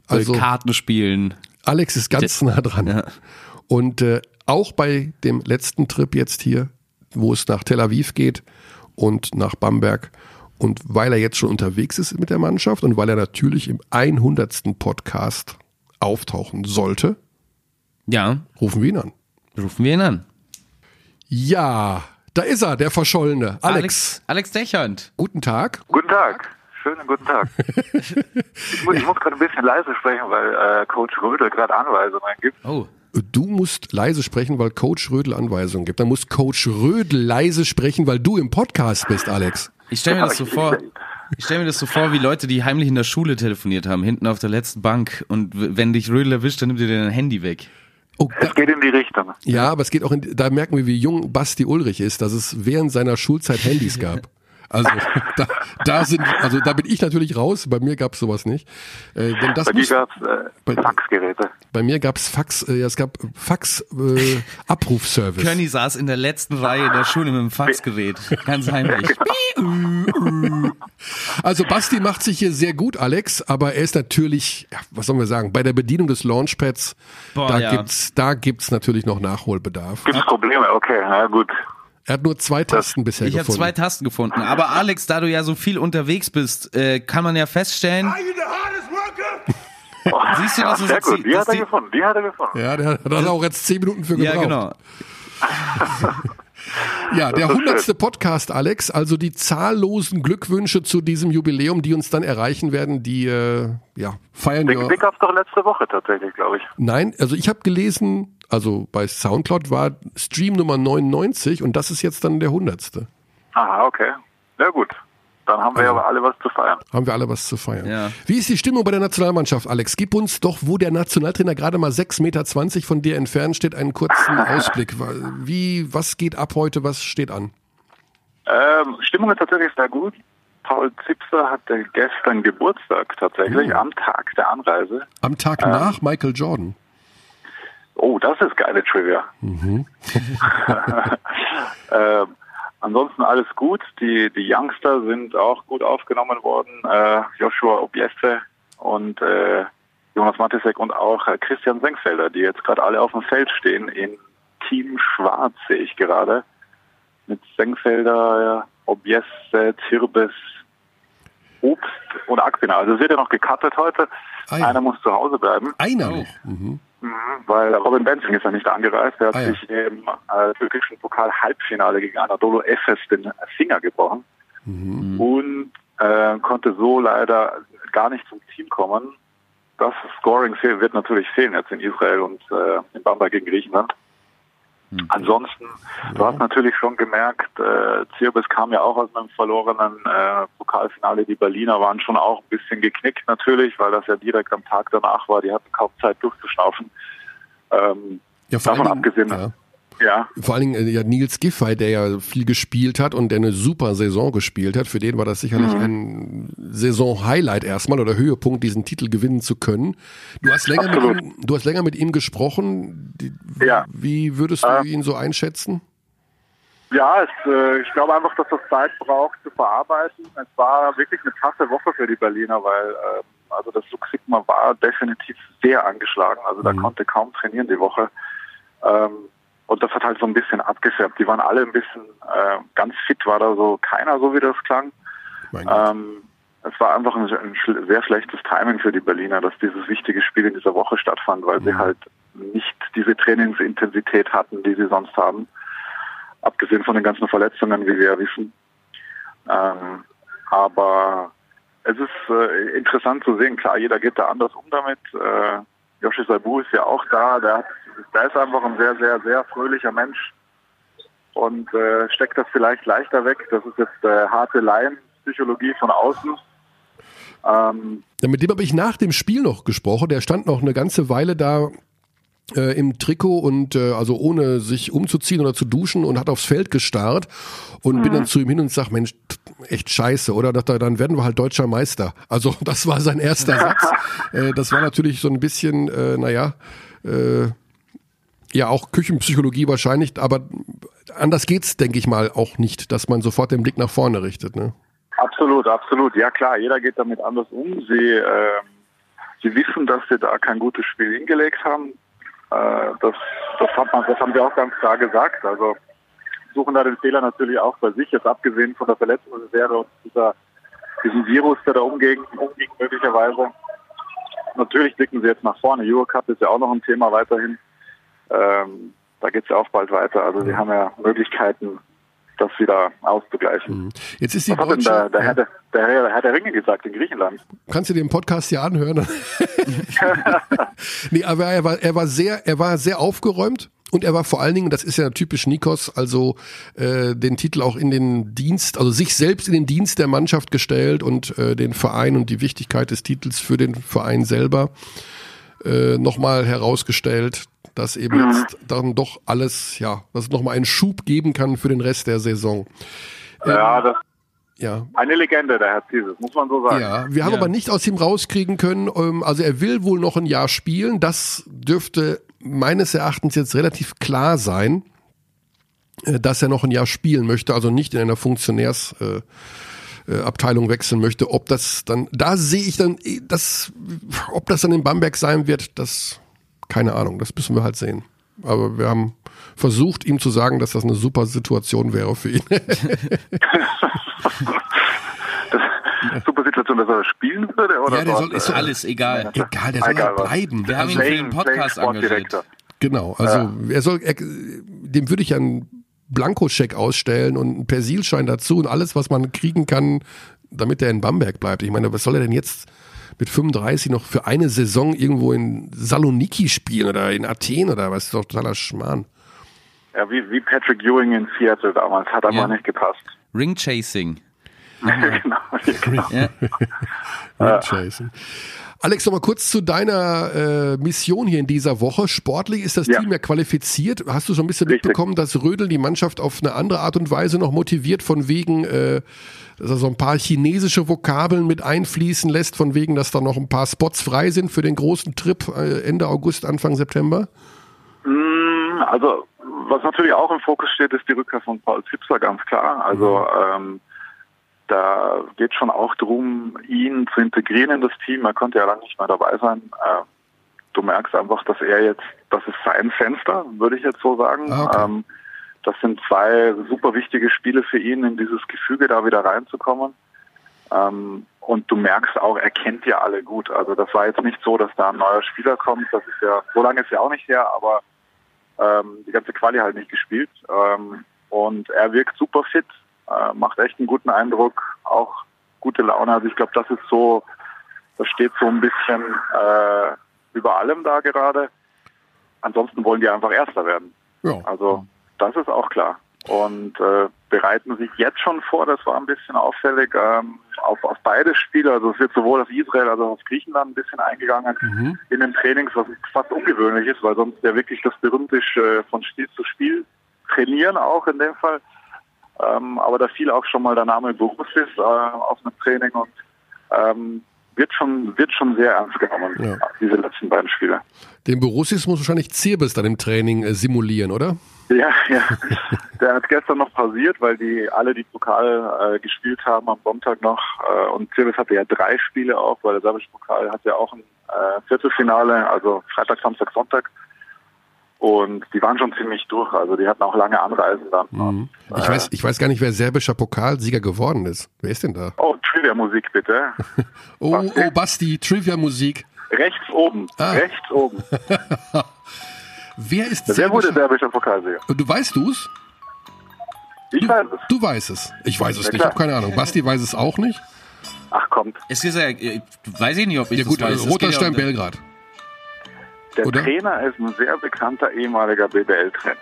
Also Kartenspielen. Alex ist ganz nah dran. Ja. Und äh, auch bei dem letzten Trip jetzt hier, wo es nach Tel Aviv geht und nach Bamberg. Und weil er jetzt schon unterwegs ist mit der Mannschaft und weil er natürlich im 100. Podcast auftauchen sollte, Ja, rufen wir ihn an. rufen wir ihn an. Ja, da ist er, der Verschollene. Alex, Alex, Alex Dechand. guten Tag. Guten Tag. Schönen guten Tag. ich muss, muss gerade ein bisschen leise sprechen, weil äh, Coach Rödel gerade Anweisungen gibt. Oh, Du musst leise sprechen, weil Coach Rödel Anweisungen gibt. Dann muss Coach Rödel leise sprechen, weil du im Podcast bist, Alex. ich stelle mir das so vor. Ich stelle mir das so vor, wie Leute, die heimlich in der Schule telefoniert haben, hinten auf der letzten Bank. Und wenn dich Rödel erwischt, dann nimmt dir dein Handy weg. Oh, da, Es geht in die Richtung. ja, aber es geht auch in, da merken wir, wie jung Basti Ulrich ist, dass es während seiner Schulzeit Handys gab. [LAUGHS] Also da, da sind, also da bin ich natürlich raus. Bei mir gab's sowas nicht. Äh, denn das Bei dir gab es bei- äh, Faxgeräte. bei mir gab's Fax, äh, ja, es gab Fax äh, Abrufservice. Körny saß in der letzten Reihe der Schule mit dem Faxgerät. Ganz [LAUGHS] heimlich. Also Basti macht sich hier sehr gut, Alex, aber er ist natürlich, ja, was sollen wir sagen, bei der Bedienung des Launchpads, Boah, da ja. gibt's, da gibt's natürlich noch Nachholbedarf. Gibt es Probleme? Okay, na gut. Er hat nur zwei Tasten bisher Ich habe gefunden. zwei Tasten gefunden. Aber Alex, da du ja so viel unterwegs bist, äh, kann man ja feststellen, [LAUGHS] Siehst du, ja, dass es sehr jetzt gut. die- hat er die- gefunden. Die hat er gefunden. ja, der hat da auch jetzt zehn Minuten für gebraucht. ja genau. Ja, der hundertste Podcast, Alex. Also die zahllosen Glückwünsche zu diesem Jubiläum, die uns dann erreichen werden, die äh, ja feiern Den, wir. den gab es doch letzte Woche tatsächlich, glaube ich. Nein, also ich habe gelesen, also bei Soundcloud war Stream Nummer 99 und das ist jetzt dann der hundertste. Aha, okay. Ja gut. Dann haben wir Also. ja alle was zu feiern. Haben wir alle was zu feiern. Ja. Wie ist die Stimmung bei der Nationalmannschaft, Alex? Gib uns doch, wo der Nationaltrainer gerade mal 6,20 Meter von dir entfernt steht, einen kurzen [LAUGHS] Ausblick. Wie, was geht ab heute, was steht an? Ähm, Stimmung ist tatsächlich sehr gut. Paul Zipser hatte gestern Geburtstag tatsächlich, Oh. am Tag der Anreise. Am Tag nach Michael Jordan. Oh, das ist geile Trivia. Mhm. [LAUGHS] ähm, ansonsten alles gut. Die, die Youngster sind auch gut aufgenommen worden. Äh, Joshua Obieste und äh, Jonas Matisek und auch äh, Christian Senkfelder, die jetzt gerade alle auf dem Feld stehen in Team Schwarz, sehe ich gerade. Mit Senkfelder, äh, Obieste, Zirbes, Obst und Akpina. Also es wird ja noch gecuttet heute. Ah ja. Einer muss zu Hause bleiben. Einer Oh. noch. Mhm. Mhm, weil Robin Benzing ist ja nicht angereist. Er hat Ah ja. sich im äh, türkischen Pokal-Halbfinale gegen Anadolu Efes den Finger gebrochen Mhm. und äh, konnte so leider gar nicht zum Team kommen. Das Scoring wird natürlich fehlen jetzt in Israel und äh, in Bamberg gegen Griechenland. Ansonsten, du hast natürlich schon gemerkt, äh, Zirbis kam ja auch aus einem verlorenen äh, Pokalfinale. Die Berliner waren schon auch ein bisschen geknickt natürlich, weil das ja direkt am Tag danach war. Die hatten kaum Zeit durchzuschnaufen. Ähm, Ja, Davon Dingen- abgesehen, Ja. Ja, Vor allen Dingen äh, ja, Nils Giffey, der ja viel gespielt hat und der eine super Saison gespielt hat, für den war das sicherlich Mhm. ein Saison-Highlight erstmal oder Höhepunkt, diesen Titel gewinnen zu können. Du hast länger, mit ihm, du hast länger mit ihm gesprochen. Ja. Wie würdest du Äh, ihn so einschätzen? Ja, es, äh, ich glaube einfach, dass das Zeit braucht zu verarbeiten. Es war wirklich eine taffe Woche für die Berliner, weil ähm, also das Lux Sigma war definitiv sehr angeschlagen. Also da konnte kaum trainieren die Woche. Ähm, und das hat halt so ein bisschen abgefärbt. Die waren alle ein bisschen äh, ganz fit, war da so keiner, so wie das klang. Ähm, es war einfach ein, ein schl- sehr schlechtes Timing für die Berliner, dass dieses wichtige Spiel in dieser Woche stattfand, weil sie halt nicht diese Trainingsintensität hatten, die sie sonst haben. Abgesehen von den ganzen Verletzungen, wie wir ja wissen. Ähm, aber es ist äh, interessant zu sehen, klar, jeder geht da anders um damit. Äh, Yoshi Sabu ist ja auch da, der, hat, der ist einfach ein sehr, sehr, sehr fröhlicher Mensch und äh, steckt das vielleicht leichter weg. Das ist jetzt äh, harte Laienpsychologie von außen. Ähm, Ja, mit dem habe ich nach dem Spiel noch gesprochen. Der stand noch eine ganze Weile da äh, im Trikot und äh, also ohne sich umzuziehen oder zu duschen und hat aufs Feld gestarrt und bin dann zu ihm hin und sag, Mensch, echt scheiße, oder? Dachte er, dann werden wir halt deutscher Meister. Also [LAUGHS] das war sein erster [LAUGHS] Satz. Äh, das war natürlich so ein bisschen, äh, naja, äh, ja auch Küchenpsychologie wahrscheinlich, aber anders geht's, denke ich mal, auch nicht, dass man sofort den Blick nach vorne richtet. Ne? Absolut, absolut. Ja klar, jeder geht damit anders um. Sie, äh, sie wissen, dass sie da kein gutes Spiel hingelegt haben. Äh, das, das, hat man, das haben wir auch ganz klar gesagt. Also suchen da den Fehler natürlich auch bei sich, jetzt abgesehen von der Verletzungsserie und dieser, diesem Virus, der da umging, umging möglicherweise. Natürlich blicken sie jetzt nach vorne. Eurocup ist ja auch noch ein Thema weiterhin. Ähm, da geht es ja auch bald weiter. Also sie haben ja Möglichkeiten, das wieder auszugleichen. Jetzt ist die Was hat denn der, der, Herr, der, der Herr der Ringe gesagt in Griechenland? kannst du den Podcast hier anhören? [LAUGHS] nee, aber er war, er war sehr, er war sehr aufgeräumt und er war vor allen Dingen, das ist ja typisch Nikos, also äh, den Titel auch in den Dienst, also sich selbst in den Dienst der Mannschaft gestellt und äh, den Verein und die Wichtigkeit des Titels für den Verein selber äh, nochmal herausgestellt, dass eben jetzt dann doch alles, ja, dass es nochmal einen Schub geben kann für den Rest der Saison. Ja, das Ja, eine Legende, der Herr Zieses, muss man so sagen. ja, wir haben Ja. aber nicht aus ihm rauskriegen können, ähm, also er will wohl noch ein Jahr spielen. Das dürfte meines Erachtens jetzt relativ klar sein, äh, dass er noch ein Jahr spielen möchte, also nicht in einer Funktionärsabteilung äh, äh, Abteilung wechseln möchte. Ob das dann, da sehe ich dann, das, ob das dann in Bamberg sein wird, das, keine Ahnung, das müssen wir halt sehen. Aber wir haben versucht, ihm zu sagen, dass das eine super Situation wäre für ihn. [LAUGHS] Das super Situation, dass er spielen würde? Oder Ja, der soll- ist äh, Alles egal. Egal, der soll Egal halt was. bleiben. Wir haben ihn für den Podcast engagiert. Genau, also er soll, er, dem würde ich einen Blankoscheck ausstellen und einen Persilschein dazu und alles, was man kriegen kann, damit er in Bamberg bleibt. Ich meine, was soll er denn jetzt mit 35 noch für eine Saison irgendwo in Saloniki spielen oder in Athen oder was? Das ist doch totaler Schmarrn. Ja, wie, wie Patrick Ewing in Seattle damals, hat einfach Ja. nicht gepasst. Ring Chasing. [LAUGHS] genau. genau. Ja. Ring Chasing. [LAUGHS] Alex, nochmal kurz zu deiner äh, Mission hier in dieser Woche. Sportlich ist das Ja. Team ja qualifiziert. Hast du schon ein bisschen Richtig. mitbekommen, dass Rödel die Mannschaft auf eine andere Art und Weise noch motiviert, von wegen, äh, dass er so ein paar chinesische Vokabeln mit einfließen lässt, von wegen, dass da noch ein paar Spots frei sind für den großen Trip äh, Ende August, Anfang September? Mm, Also, was natürlich auch im Fokus steht, ist die Rückkehr von Paul Zipser, ganz klar. Also, ähm, da geht schon auch darum, ihn zu integrieren in das Team. Er konnte ja lange nicht mehr dabei sein. Äh, du merkst einfach, dass er jetzt, das ist sein Fenster, würde ich jetzt so sagen. Ah, okay. Ähm, das sind zwei super wichtige Spiele für ihn, in dieses Gefüge da wieder reinzukommen. Ähm, und du merkst auch, er kennt ja alle gut. Also das war jetzt nicht so, dass da ein neuer Spieler kommt. Das ist ja, so lange ist ja auch nicht her, aber ähm, die ganze Quali halt nicht gespielt. Ähm, und er wirkt super fit, äh, macht echt einen guten Eindruck, auch gute Laune. Also ich glaube, das ist so, das steht so ein bisschen äh, über allem da gerade. Ansonsten wollen die einfach Erster werden. Ja. Also das ist auch klar. Und äh, bereiten sich jetzt schon vor, das war ein bisschen auffällig, ähm, auf, auf beide Spiele. Also es wird sowohl auf Israel als auch auf Griechenland ein bisschen eingegangen Mhm. in den Trainings, was fast ungewöhnlich ist, weil sonst ja wirklich das berühmte äh, von Spiel zu Spiel trainieren auch in dem Fall. Ähm, aber da fiel auch schon mal der Name Borussis äh, auf einem Training und ähm, wird schon wird schon sehr ernst genommen, Ja. diese letzten beiden Spiele. Den Borussis muss wahrscheinlich Zirbis dann im Training äh, simulieren, oder? Ja, [LAUGHS] ja. Der hat gestern noch pausiert, weil die alle die Pokal äh, gespielt haben am Sonntag noch. Äh, und Zirbis hatte ja drei Spiele auch, weil der Serbisch Pokal hat ja auch ein äh, Viertelfinale, also Freitag, Samstag, Sonntag. Und die waren schon ziemlich durch. Also die hatten auch lange Anreisen dann. Und, Ich äh, weiß, ich weiß gar nicht, wer serbischer Pokalsieger geworden ist. Wer ist denn da? Oh, Trivia-Musik bitte. [LAUGHS] Oh, Basti? oh, Basti, Trivia-Musik. Rechts oben. Ah. Rechts oben. [LAUGHS] Wer ist Wer wurde serbischer? serbischer Pokalsieger? Du weißt du's? Ich weiß es. Du weißt es. Ich weiß es Ja, nicht. Ich habe keine Ahnung. Basti weiß es auch nicht. Ach kommt. Es ist ja, äh, weiß ich nicht, ob ich Ja das gut, weiß. also Es Roter um- Belgrad. Der Oder? Trainer ist ein sehr bekannter ehemaliger BBL-Trainer.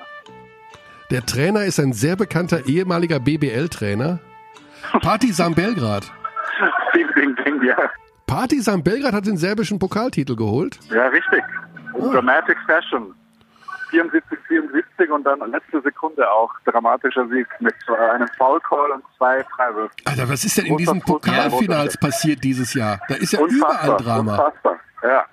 Der Trainer ist ein sehr bekannter ehemaliger BBL-Trainer. Partizan Belgrad. Ding, ding, ding, ja. Partizan Belgrad hat den serbischen Pokaltitel geholt. Ja, richtig. In Dramatic Fashion. 74, 74 und dann letzte Sekunde auch dramatischer Sieg mit einem Foul Call und zwei Freiwürfen. Alter, was ist denn in diesen Pokalfinals passiert dieses Jahr? Da ist ja Unfassbar, überall Drama. Unfassbar, ja.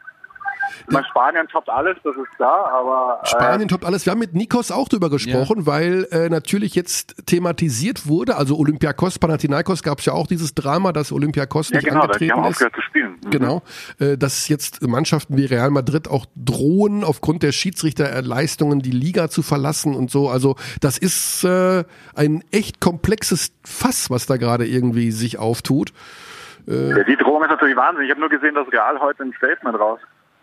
Ich meine, Spanien toppt alles, das ist klar, aber äh, Spanien toppt alles. Wir haben mit Nikos auch drüber gesprochen, weil äh, natürlich jetzt thematisiert wurde. Also Olympiakos, Panathinaikos gab es ja auch dieses Drama, dass Olympiakos ja nicht genau, die angetreten haben ist. aufgehört zu spielen. Mhm. Genau, äh, dass jetzt Mannschaften wie Real Madrid auch drohen, aufgrund der Schiedsrichterleistungen die Liga zu verlassen und so. Also das ist äh, ein echt komplexes Fass, was da gerade irgendwie sich auftut. Ja, die Drohung ist natürlich Wahnsinn. Ich habe nur gesehen, dass Real heute ein Statement raus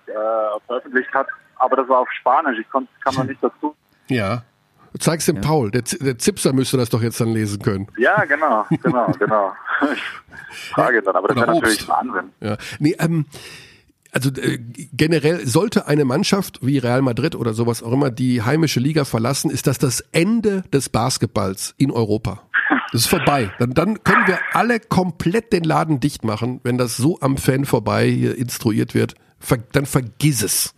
äh, veröffentlicht hat, aber das war auf Spanisch. Ich konnt, kam noch nicht dazu. Ja. Du zeigst dem Paul, der, der Zipser müsste das doch jetzt dann lesen können. Ja, genau, genau, genau. Ich [LAUGHS] frage ihn dann, aber das wäre natürlich. Wahnsinn. Ja. Nee, ähm, also äh, generell sollte eine Mannschaft wie Real Madrid oder sowas auch immer die heimische Liga verlassen, ist das das Ende des Basketballs in Europa. Das ist vorbei. Dann, dann können wir alle komplett den Laden dicht machen, wenn das so am Fan vorbei hier instruiert wird. Ver, dann vergiss es.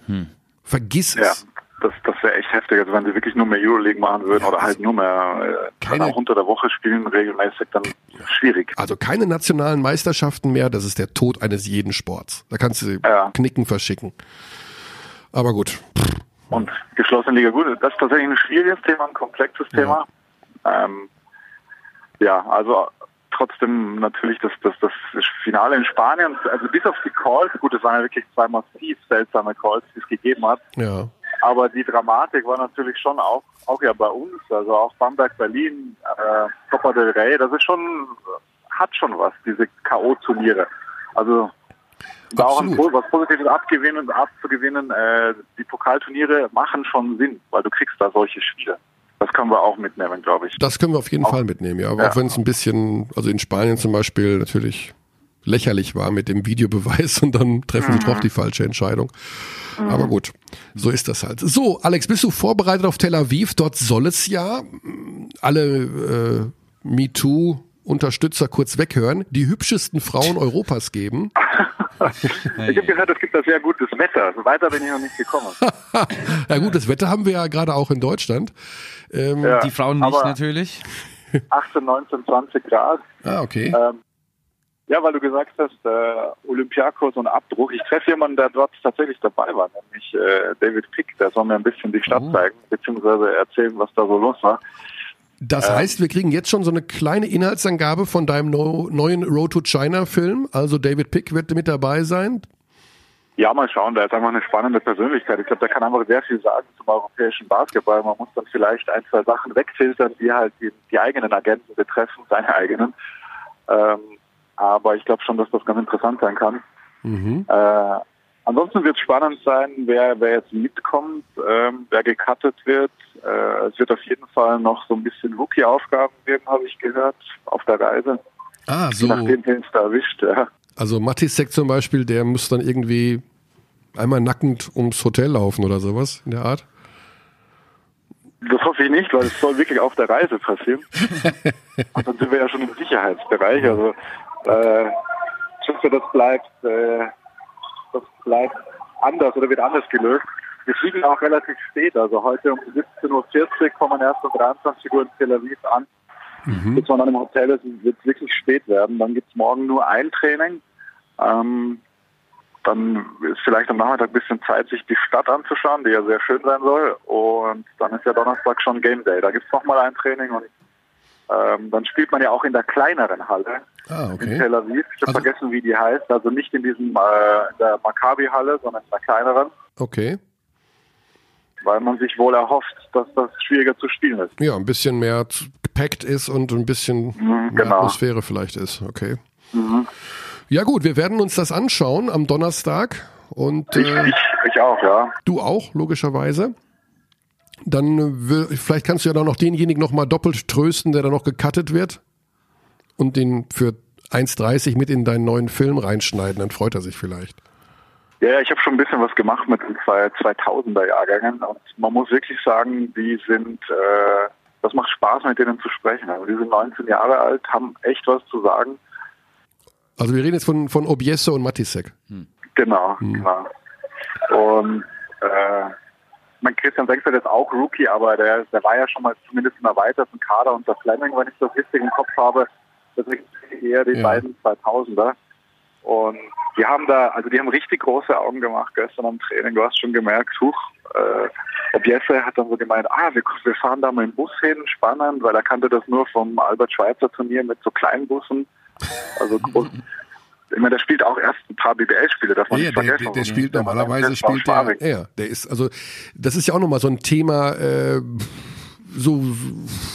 Vergiss Ja, es. das, das wäre echt heftig. Also wenn sie wirklich nur mehr Euroleague machen würden Ja, oder halt nur mehr äh, Keine- dann auch unter der Woche spielen regelmäßig, dann schwierig. Also keine nationalen Meisterschaften mehr, das ist der Tod eines jeden Sports. Da kannst du Ja. Knicken verschicken. Aber gut. Und geschlossene Liga, gut, das ist tatsächlich ein schwieriges Thema, ein komplexes Thema. Ja, ähm, ja also trotzdem natürlich das, das, das Finale in Spanien, also bis auf die Calls, gut, es waren ja wirklich zwei massiv seltsame Calls, die es gegeben hat, Ja. aber die Dramatik war natürlich schon auch, auch ja bei uns, also auch Bamberg, Berlin, äh, Copa del Rey, das ist schon, hat schon was, diese K.O.-Turniere. Also da auch ein, was Positives abgewinnen, abzugewinnen, äh, die Pokalturniere machen schon Sinn, weil du kriegst da solche Spiele. Das können wir auch mitnehmen, glaube ich. Das können wir auf jeden Auch- Fall mitnehmen, ja. Aber Ja. auch wenn es ein bisschen, also in Spanien zum Beispiel natürlich lächerlich war mit dem Videobeweis [LAUGHS] und dann treffen sie Mhm. doch die falsche Entscheidung. Aber gut, so ist das halt. So, Alex, bist du vorbereitet auf Tel Aviv? Dort soll es ja mh, alle äh, MeToo Unterstützer kurz weghören, die hübschesten Frauen [LAUGHS] Europas geben. Ich habe gehört, es gibt da sehr gutes Wetter. So weiter bin ich noch nicht gekommen. [LAUGHS] ja gut, das Wetter haben wir ja gerade auch in Deutschland. Ähm, Ja, Die Frauen nicht natürlich. 18, 19, 20 Grad. Ah, okay. Ähm, ja, weil du gesagt hast, äh, Olympiakos und Abbruch. Ich treffe jemanden, der dort tatsächlich dabei war, nämlich äh, David Pick. Der soll mir ein bisschen die Stadt Oh. zeigen, beziehungsweise erzählen, was da so los war. Das heißt, wir kriegen jetzt schon so eine kleine Inhaltsangabe von deinem no, neuen Road to China Film. Also David Pick wird mit dabei sein. Ja, mal schauen, der ist einfach eine spannende Persönlichkeit. Ich glaube, der kann einfach sehr viel sagen zum europäischen Basketball. Man muss dann vielleicht ein, zwei Sachen wegfiltern, die halt die, die eigenen Agenten betreffen, seine eigenen. Ähm, aber ich glaube schon, dass das ganz interessant sein kann. Mhm. Äh, ansonsten wird es spannend sein, wer, wer jetzt mitkommt, ähm, wer gecuttet wird. Äh, es wird auf jeden Fall noch so ein bisschen Rookie-Aufgaben geben, habe ich gehört, auf der Reise. Ah, Je so. nachdem, wen es da erwischt. Ja. Also Matisek zum Beispiel, der muss dann irgendwie einmal nackend ums Hotel laufen oder sowas in der Art. Das hoffe ich nicht, weil es soll wirklich auf der Reise passieren. [LAUGHS] Und dann sind wir ja schon im Sicherheitsbereich. Also äh, ich hoffe, das bleibt, äh, das bleibt anders oder wird anders gelöst. Wir fliegen auch relativ spät. Also heute um 17.40 Uhr kommen erst um 23 Uhr in Tel Aviv an. Bis man dann im Hotel ist, wird es wirklich spät werden. Dann gibt es morgen nur ein Training. Ähm, dann ist vielleicht am Nachmittag ein bisschen Zeit, sich die Stadt anzuschauen, die ja sehr schön sein soll. Und dann ist ja Donnerstag schon Game Day. Da gibt es nochmal ein Training und ähm, dann spielt man ja auch in der kleineren Halle Ah, in okay. Tel Aviv. Ich habe Also- vergessen, wie die heißt. Also nicht in diesem äh, in der Maccabi-Halle, sondern in der kleineren, Okay. weil man sich wohl erhofft, dass das schwieriger zu spielen ist. Ja, ein bisschen mehr gepackt ist und ein bisschen Mhm, mehr genau. Atmosphäre vielleicht ist. Okay. Ja gut, wir werden uns das anschauen am Donnerstag und Ich, äh, ich, ich auch, ja. du auch, logischerweise. Dann will, vielleicht kannst du ja dann noch denjenigen noch mal doppelt trösten, der da noch gecuttet wird und den für 1,30 mit in deinen neuen Film reinschneiden, dann freut er sich vielleicht. Ja, ich habe schon ein bisschen was gemacht mit den zwei 2000er Jahrgängen und man muss wirklich sagen, die sind, äh, das macht Spaß mit denen zu sprechen. Also die sind 19 Jahre alt, haben echt was zu sagen. Also wir reden jetzt von, von Obiesse und Matisek. Genau, genau. Und äh, mein Christian Sengfeld ist auch Rookie, aber der, der war ja schon mal zumindest im erweiterten Kader unter Fleming, wenn ich das richtig im Kopf habe. Das sind eher die Ja. beiden 2000er. Und die haben da, also die haben richtig große Augen gemacht gestern am Training. Du hast schon gemerkt, huch, äh, Obiesse hat dann so gemeint, ah, wir, wir fahren da mal im Bus hin, spannend, weil er kannte das nur vom Albert Schweitzer Turnier mit so kleinen Bussen. Also groß. [LAUGHS] Ich meine, der spielt auch erst ein paar BBL-Spiele, man Ja, nicht der, vergessen. der, der spielt der normalerweise spielt der, ja, der ist also das ist ja auch nochmal so ein Thema, äh, so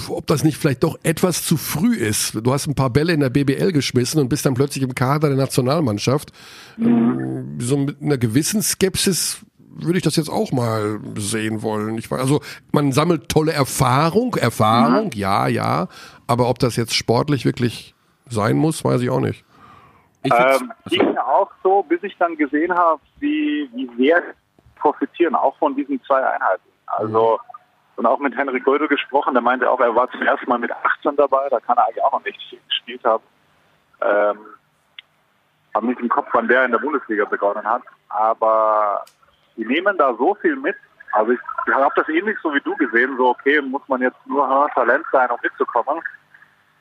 ob das nicht vielleicht doch etwas zu früh ist. Du hast ein paar Bälle in der BBL geschmissen und bist dann plötzlich im Kader der Nationalmannschaft. Ähm, So mit einer gewissen Skepsis würde ich das jetzt auch mal sehen wollen. Ich weiß, also man sammelt tolle Erfahrung, Erfahrung, ja, ja, aber ob das jetzt sportlich wirklich sein muss, weiß ich auch nicht. Ähm, ging mir auch so, bis ich dann gesehen habe, wie, wie sehr profitieren, auch von diesen zwei Einheiten. Also, und auch mit Henrik Gödel gesprochen, der meinte auch, er war zum ersten Mal mit 18 dabei, da kann er eigentlich auch noch nicht viel gespielt haben. Ähm, habe nicht im Kopf, wann der in der Bundesliga begonnen hat, aber die nehmen da so viel mit. Also ich habe das ähnlich so wie du gesehen, so okay, muss man jetzt nur Talent sein, um mitzukommen.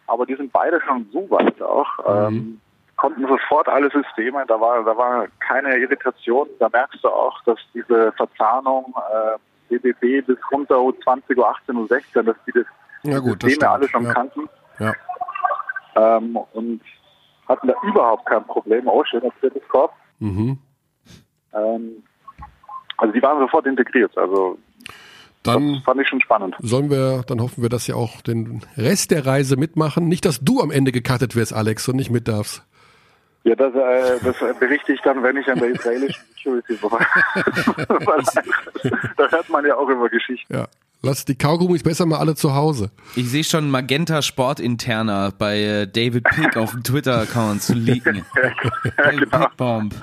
Aber die sind beide schon so weit auch. Ähm, konnten sofort alle Systeme, da war, da war keine Irritation. Da merkst du auch, dass diese Verzahnung äh, BBB bis runter U20, U18, U16, dass die das Ja gut, das Systeme stimmt. alle schon ja. kannten Ja. ähm, und hatten da überhaupt kein Problem. Oh, schöner drittes Korb. Mhm. Ähm, also die waren sofort integriert. Also Dann das fand ich schon spannend. sollen wir, dann hoffen wir, dass sie auch den Rest der Reise mitmachen. Nicht, dass du am Ende gecuttet wirst, Alex, und nicht mit darfst. Ja, das, äh, das berichte ich dann, wenn ich an der israelischen [LAUGHS] Security vorbei. [LAUGHS] Da hört man ja auch immer Geschichten. Ja. Lass die Kaugummis besser mal alle zu Hause. Ich sehe schon Magenta Sport Interna bei äh, David Pick auf dem Twitter-Account zu leaken. [LAUGHS] Hey, genau. Pickbomb.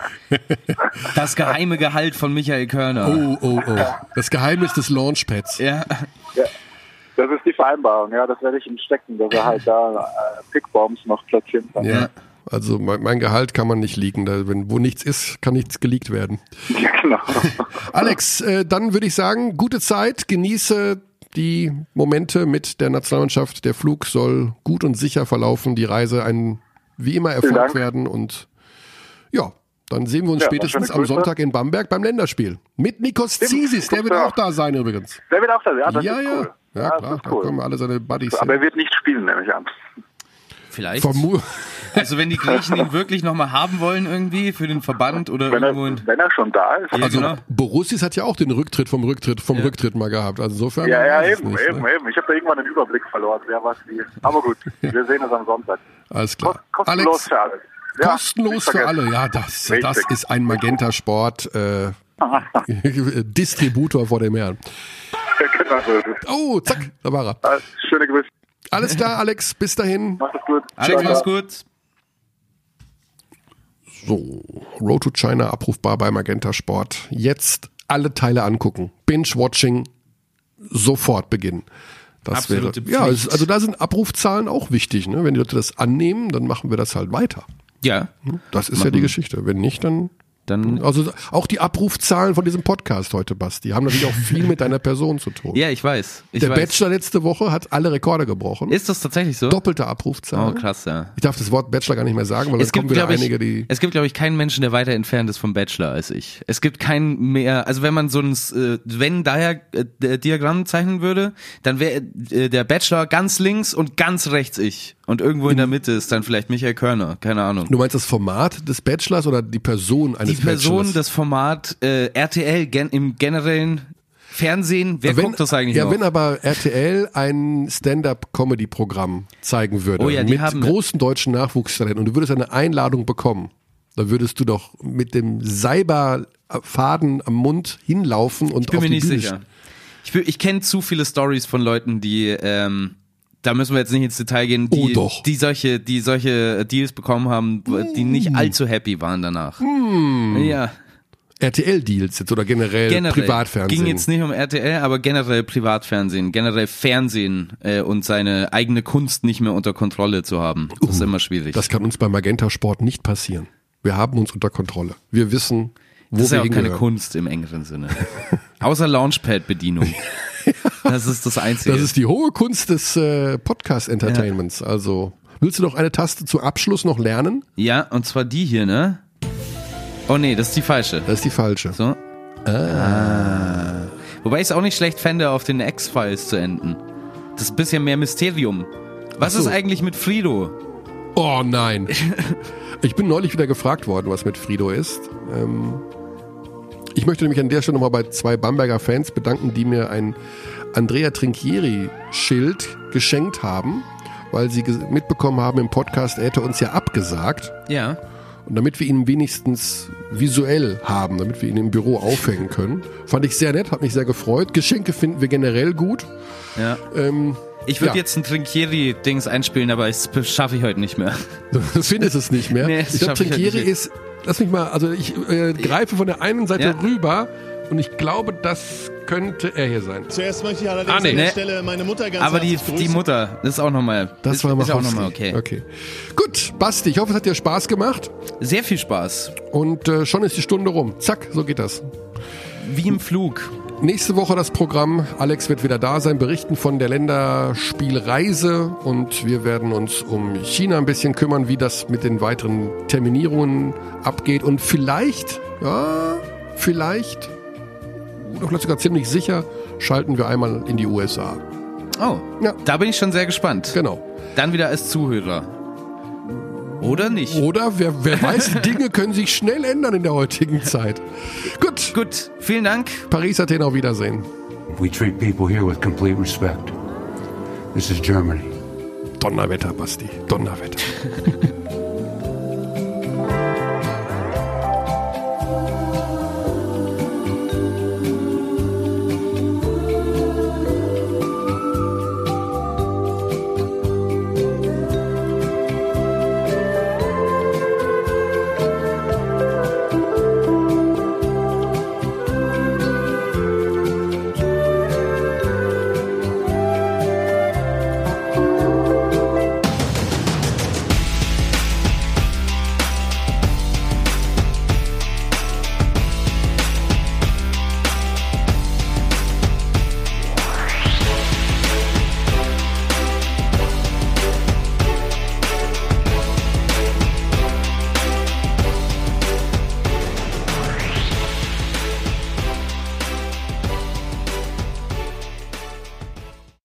Das geheime Gehalt von Michael Körner. Oh, oh, oh. Das Geheimnis des Launchpads. Ja. Das ist die Vereinbarung, ja, das werde ich ihm stecken, dass er halt da äh, Pickbombs noch platzieren kann. Ja. Also mein, mein Gehalt kann man nicht leaken. Da, wenn wo nichts ist, kann nichts geleakt werden. [LAUGHS] Ja, genau. [LAUGHS] Alex, äh, dann würde ich sagen, gute Zeit, genieße die Momente mit der Nationalmannschaft. Der Flug soll gut und sicher verlaufen, die Reise ein wie immer Erfolg werden und ja, dann sehen wir uns Ja, spätestens am. Sonntag in Bamberg beim Länderspiel. Mit Nikos Zisis, der wird Ja. auch da sein übrigens. Der wird auch da, ja, das ja, ist ja. cool. Ja, das klar, ist da kommen cool. alle seine Buddies Aber hin. er wird nicht spielen, nehme ich an. Vielleicht. Vermu Also wenn die Griechen ihn wirklich nochmal haben wollen irgendwie für den Verband oder Wenn er, irgendwo in... wenn er schon da ist. Ja, also genau. Borussis hat ja auch den Rücktritt vom Rücktritt vom Ja. Rücktritt mal gehabt. Also insofern Ja, ja, eben, nicht, eben, ne? eben. Ich habe da irgendwann den Überblick verloren, wer was wie. Aber gut, wir sehen es am Sonntag. Alles Kost, klar. kostenlos Alex, für alle. Ja, kostenlos für alle. Ja, das, Richtig. das ist ein Magenta Sport äh, [LAUGHS] Distributor vor dem Herrn. genau. Oh, zack, da war er. Also, schöne Grüße. Alles klar, Alex, bis dahin. Macht es gut. Alex, Ciao, mach's gut. So, Road to China abrufbar bei Magenta Sport. Jetzt alle Teile angucken. Binge-Watching sofort beginnen. Das Absolute wäre, ja, Pflicht. es, also da sind Abrufzahlen auch wichtig. Ne? Wenn die Leute das annehmen, dann machen wir das halt weiter. Ja, Das ist ja die Geschichte. Wenn nicht, dann dann... Also auch die Abrufzahlen von diesem Podcast heute, Basti, haben natürlich auch viel mit deiner Person zu tun. [LAUGHS] Ja, ich weiß. Ich Der weiß. Bachelor letzte Woche hat alle Rekorde gebrochen. Ist das tatsächlich so? Doppelte Oh, Abrufzahlen. krass, ja. Ich darf das Wort Bachelor gar nicht mehr sagen, weil Es dann kommen gibt, wieder einige, die. es gibt, glaube ich, keinen Menschen, der weiter entfernt ist vom Bachelor als ich. Es gibt keinen mehr, also wenn man so ein äh, Wenn-Daher-Diagramm zeichnen würde, dann wäre äh, der Bachelor ganz links und ganz rechts ich. Und irgendwo in der Mitte ist dann vielleicht Michael Körner, keine Ahnung. Du meinst das Format des Bachelors oder die Person eines Die Person, Bachelors? das Format äh, RTL gen im generellen Fernsehen, wer wenn, guckt das eigentlich Ja, noch? wenn aber RTL ein Stand-up-Comedy-Programm zeigen würde Oh ja, die mit großen deutschen Nachwuchstalenten und du würdest eine Einladung bekommen, dann würdest du doch mit dem Seiberfaden am Mund hinlaufen und Ich bin auf mir die nicht Bühne sicher. Ich, ich kenne zu viele Stories von Leuten, die, ähm, da müssen wir jetzt nicht ins Detail gehen, die, Oh, die solche, die solche Deals bekommen haben, die Mm. nicht allzu happy waren danach. Ja. RTL-Deals jetzt oder generell, generell Privatfernsehen? ging jetzt nicht um RTL, aber generell Privatfernsehen, generell Fernsehen äh, und seine eigene Kunst nicht mehr unter Kontrolle zu haben. Das ist immer schwierig. Das kann uns bei Magenta Sport nicht passieren. Wir haben uns unter Kontrolle. Wir wissen, wo Das ist wir ja auch keine. Kunst im engeren Sinne. [LAUGHS] Außer Launchpad-Bedienung. [LAUGHS] Das ist das Einzige. Das ist die hohe Kunst des äh, Podcast-Entertainments. Also, willst du noch eine Taste zum Abschluss noch lernen? ja, und zwar die hier, ne? Oh nee, das ist die falsche. Das ist die falsche. So. Ah. Wobei ich es auch nicht schlecht fände, auf den X-Files zu enden. Das ist ein bisschen mehr Mysterium. Was so. ist eigentlich mit Frido? Oh nein. [LAUGHS] Ich bin neulich wieder gefragt worden, was mit Frido ist. Ähm, ich möchte mich an der Stelle nochmal bei zwei Bamberger Fans bedanken, die mir ein Andrea Trinchieri-Schild geschenkt haben, weil sie mitbekommen haben im Podcast, er hätte uns ja abgesagt. Ja. Und damit wir ihn wenigstens visuell haben, damit wir ihn im Büro aufhängen können. Fand ich sehr nett, hat mich sehr gefreut. Geschenke finden wir generell gut. ja. Ähm, Ich würde Ja. jetzt ein Trinkieri-Dings einspielen, aber das schaffe ich heute nicht mehr. [LAUGHS] Du findest es nicht mehr. Nee, das ich glaube, Trinkieri ist, lass mich mal, also ich äh, greife von der einen Seite Ja. rüber und ich glaube, das könnte er hier sein. Zuerst möchte ich allerdings Ah, nee. an der Nee. Stelle meine Mutter ganz Aber die, herzlich die grüßen. Mutter, das ist auch nochmal. Das ist, war ist auch nochmal okay. okay. Gut, Basti, ich hoffe, es hat dir Spaß gemacht Sehr viel Spaß. und äh, schon ist die Stunde rum. Zack, so geht das. Wie im Flug. Nächste Woche das Programm. Alex wird wieder da sein, berichten von der Länderspielreise und wir werden uns um China ein bisschen kümmern, wie das mit den weiteren Terminierungen abgeht und vielleicht, ja, vielleicht, vielleicht sogar ziemlich sicher, schalten wir einmal in die USA. Oh, Ja. da bin ich schon sehr gespannt. Genau. Dann wieder als Zuhörer. Oder nicht? Oder wer, wer [LAUGHS] weiß, Dinge können sich schnell ändern in der heutigen Zeit. Gut, Gut, vielen Dank. Paris, Athen, auf Wiedersehen. We treat people here with complete respect. This is Germany. Donnerwetter, Basti. Donnerwetter. [LAUGHS]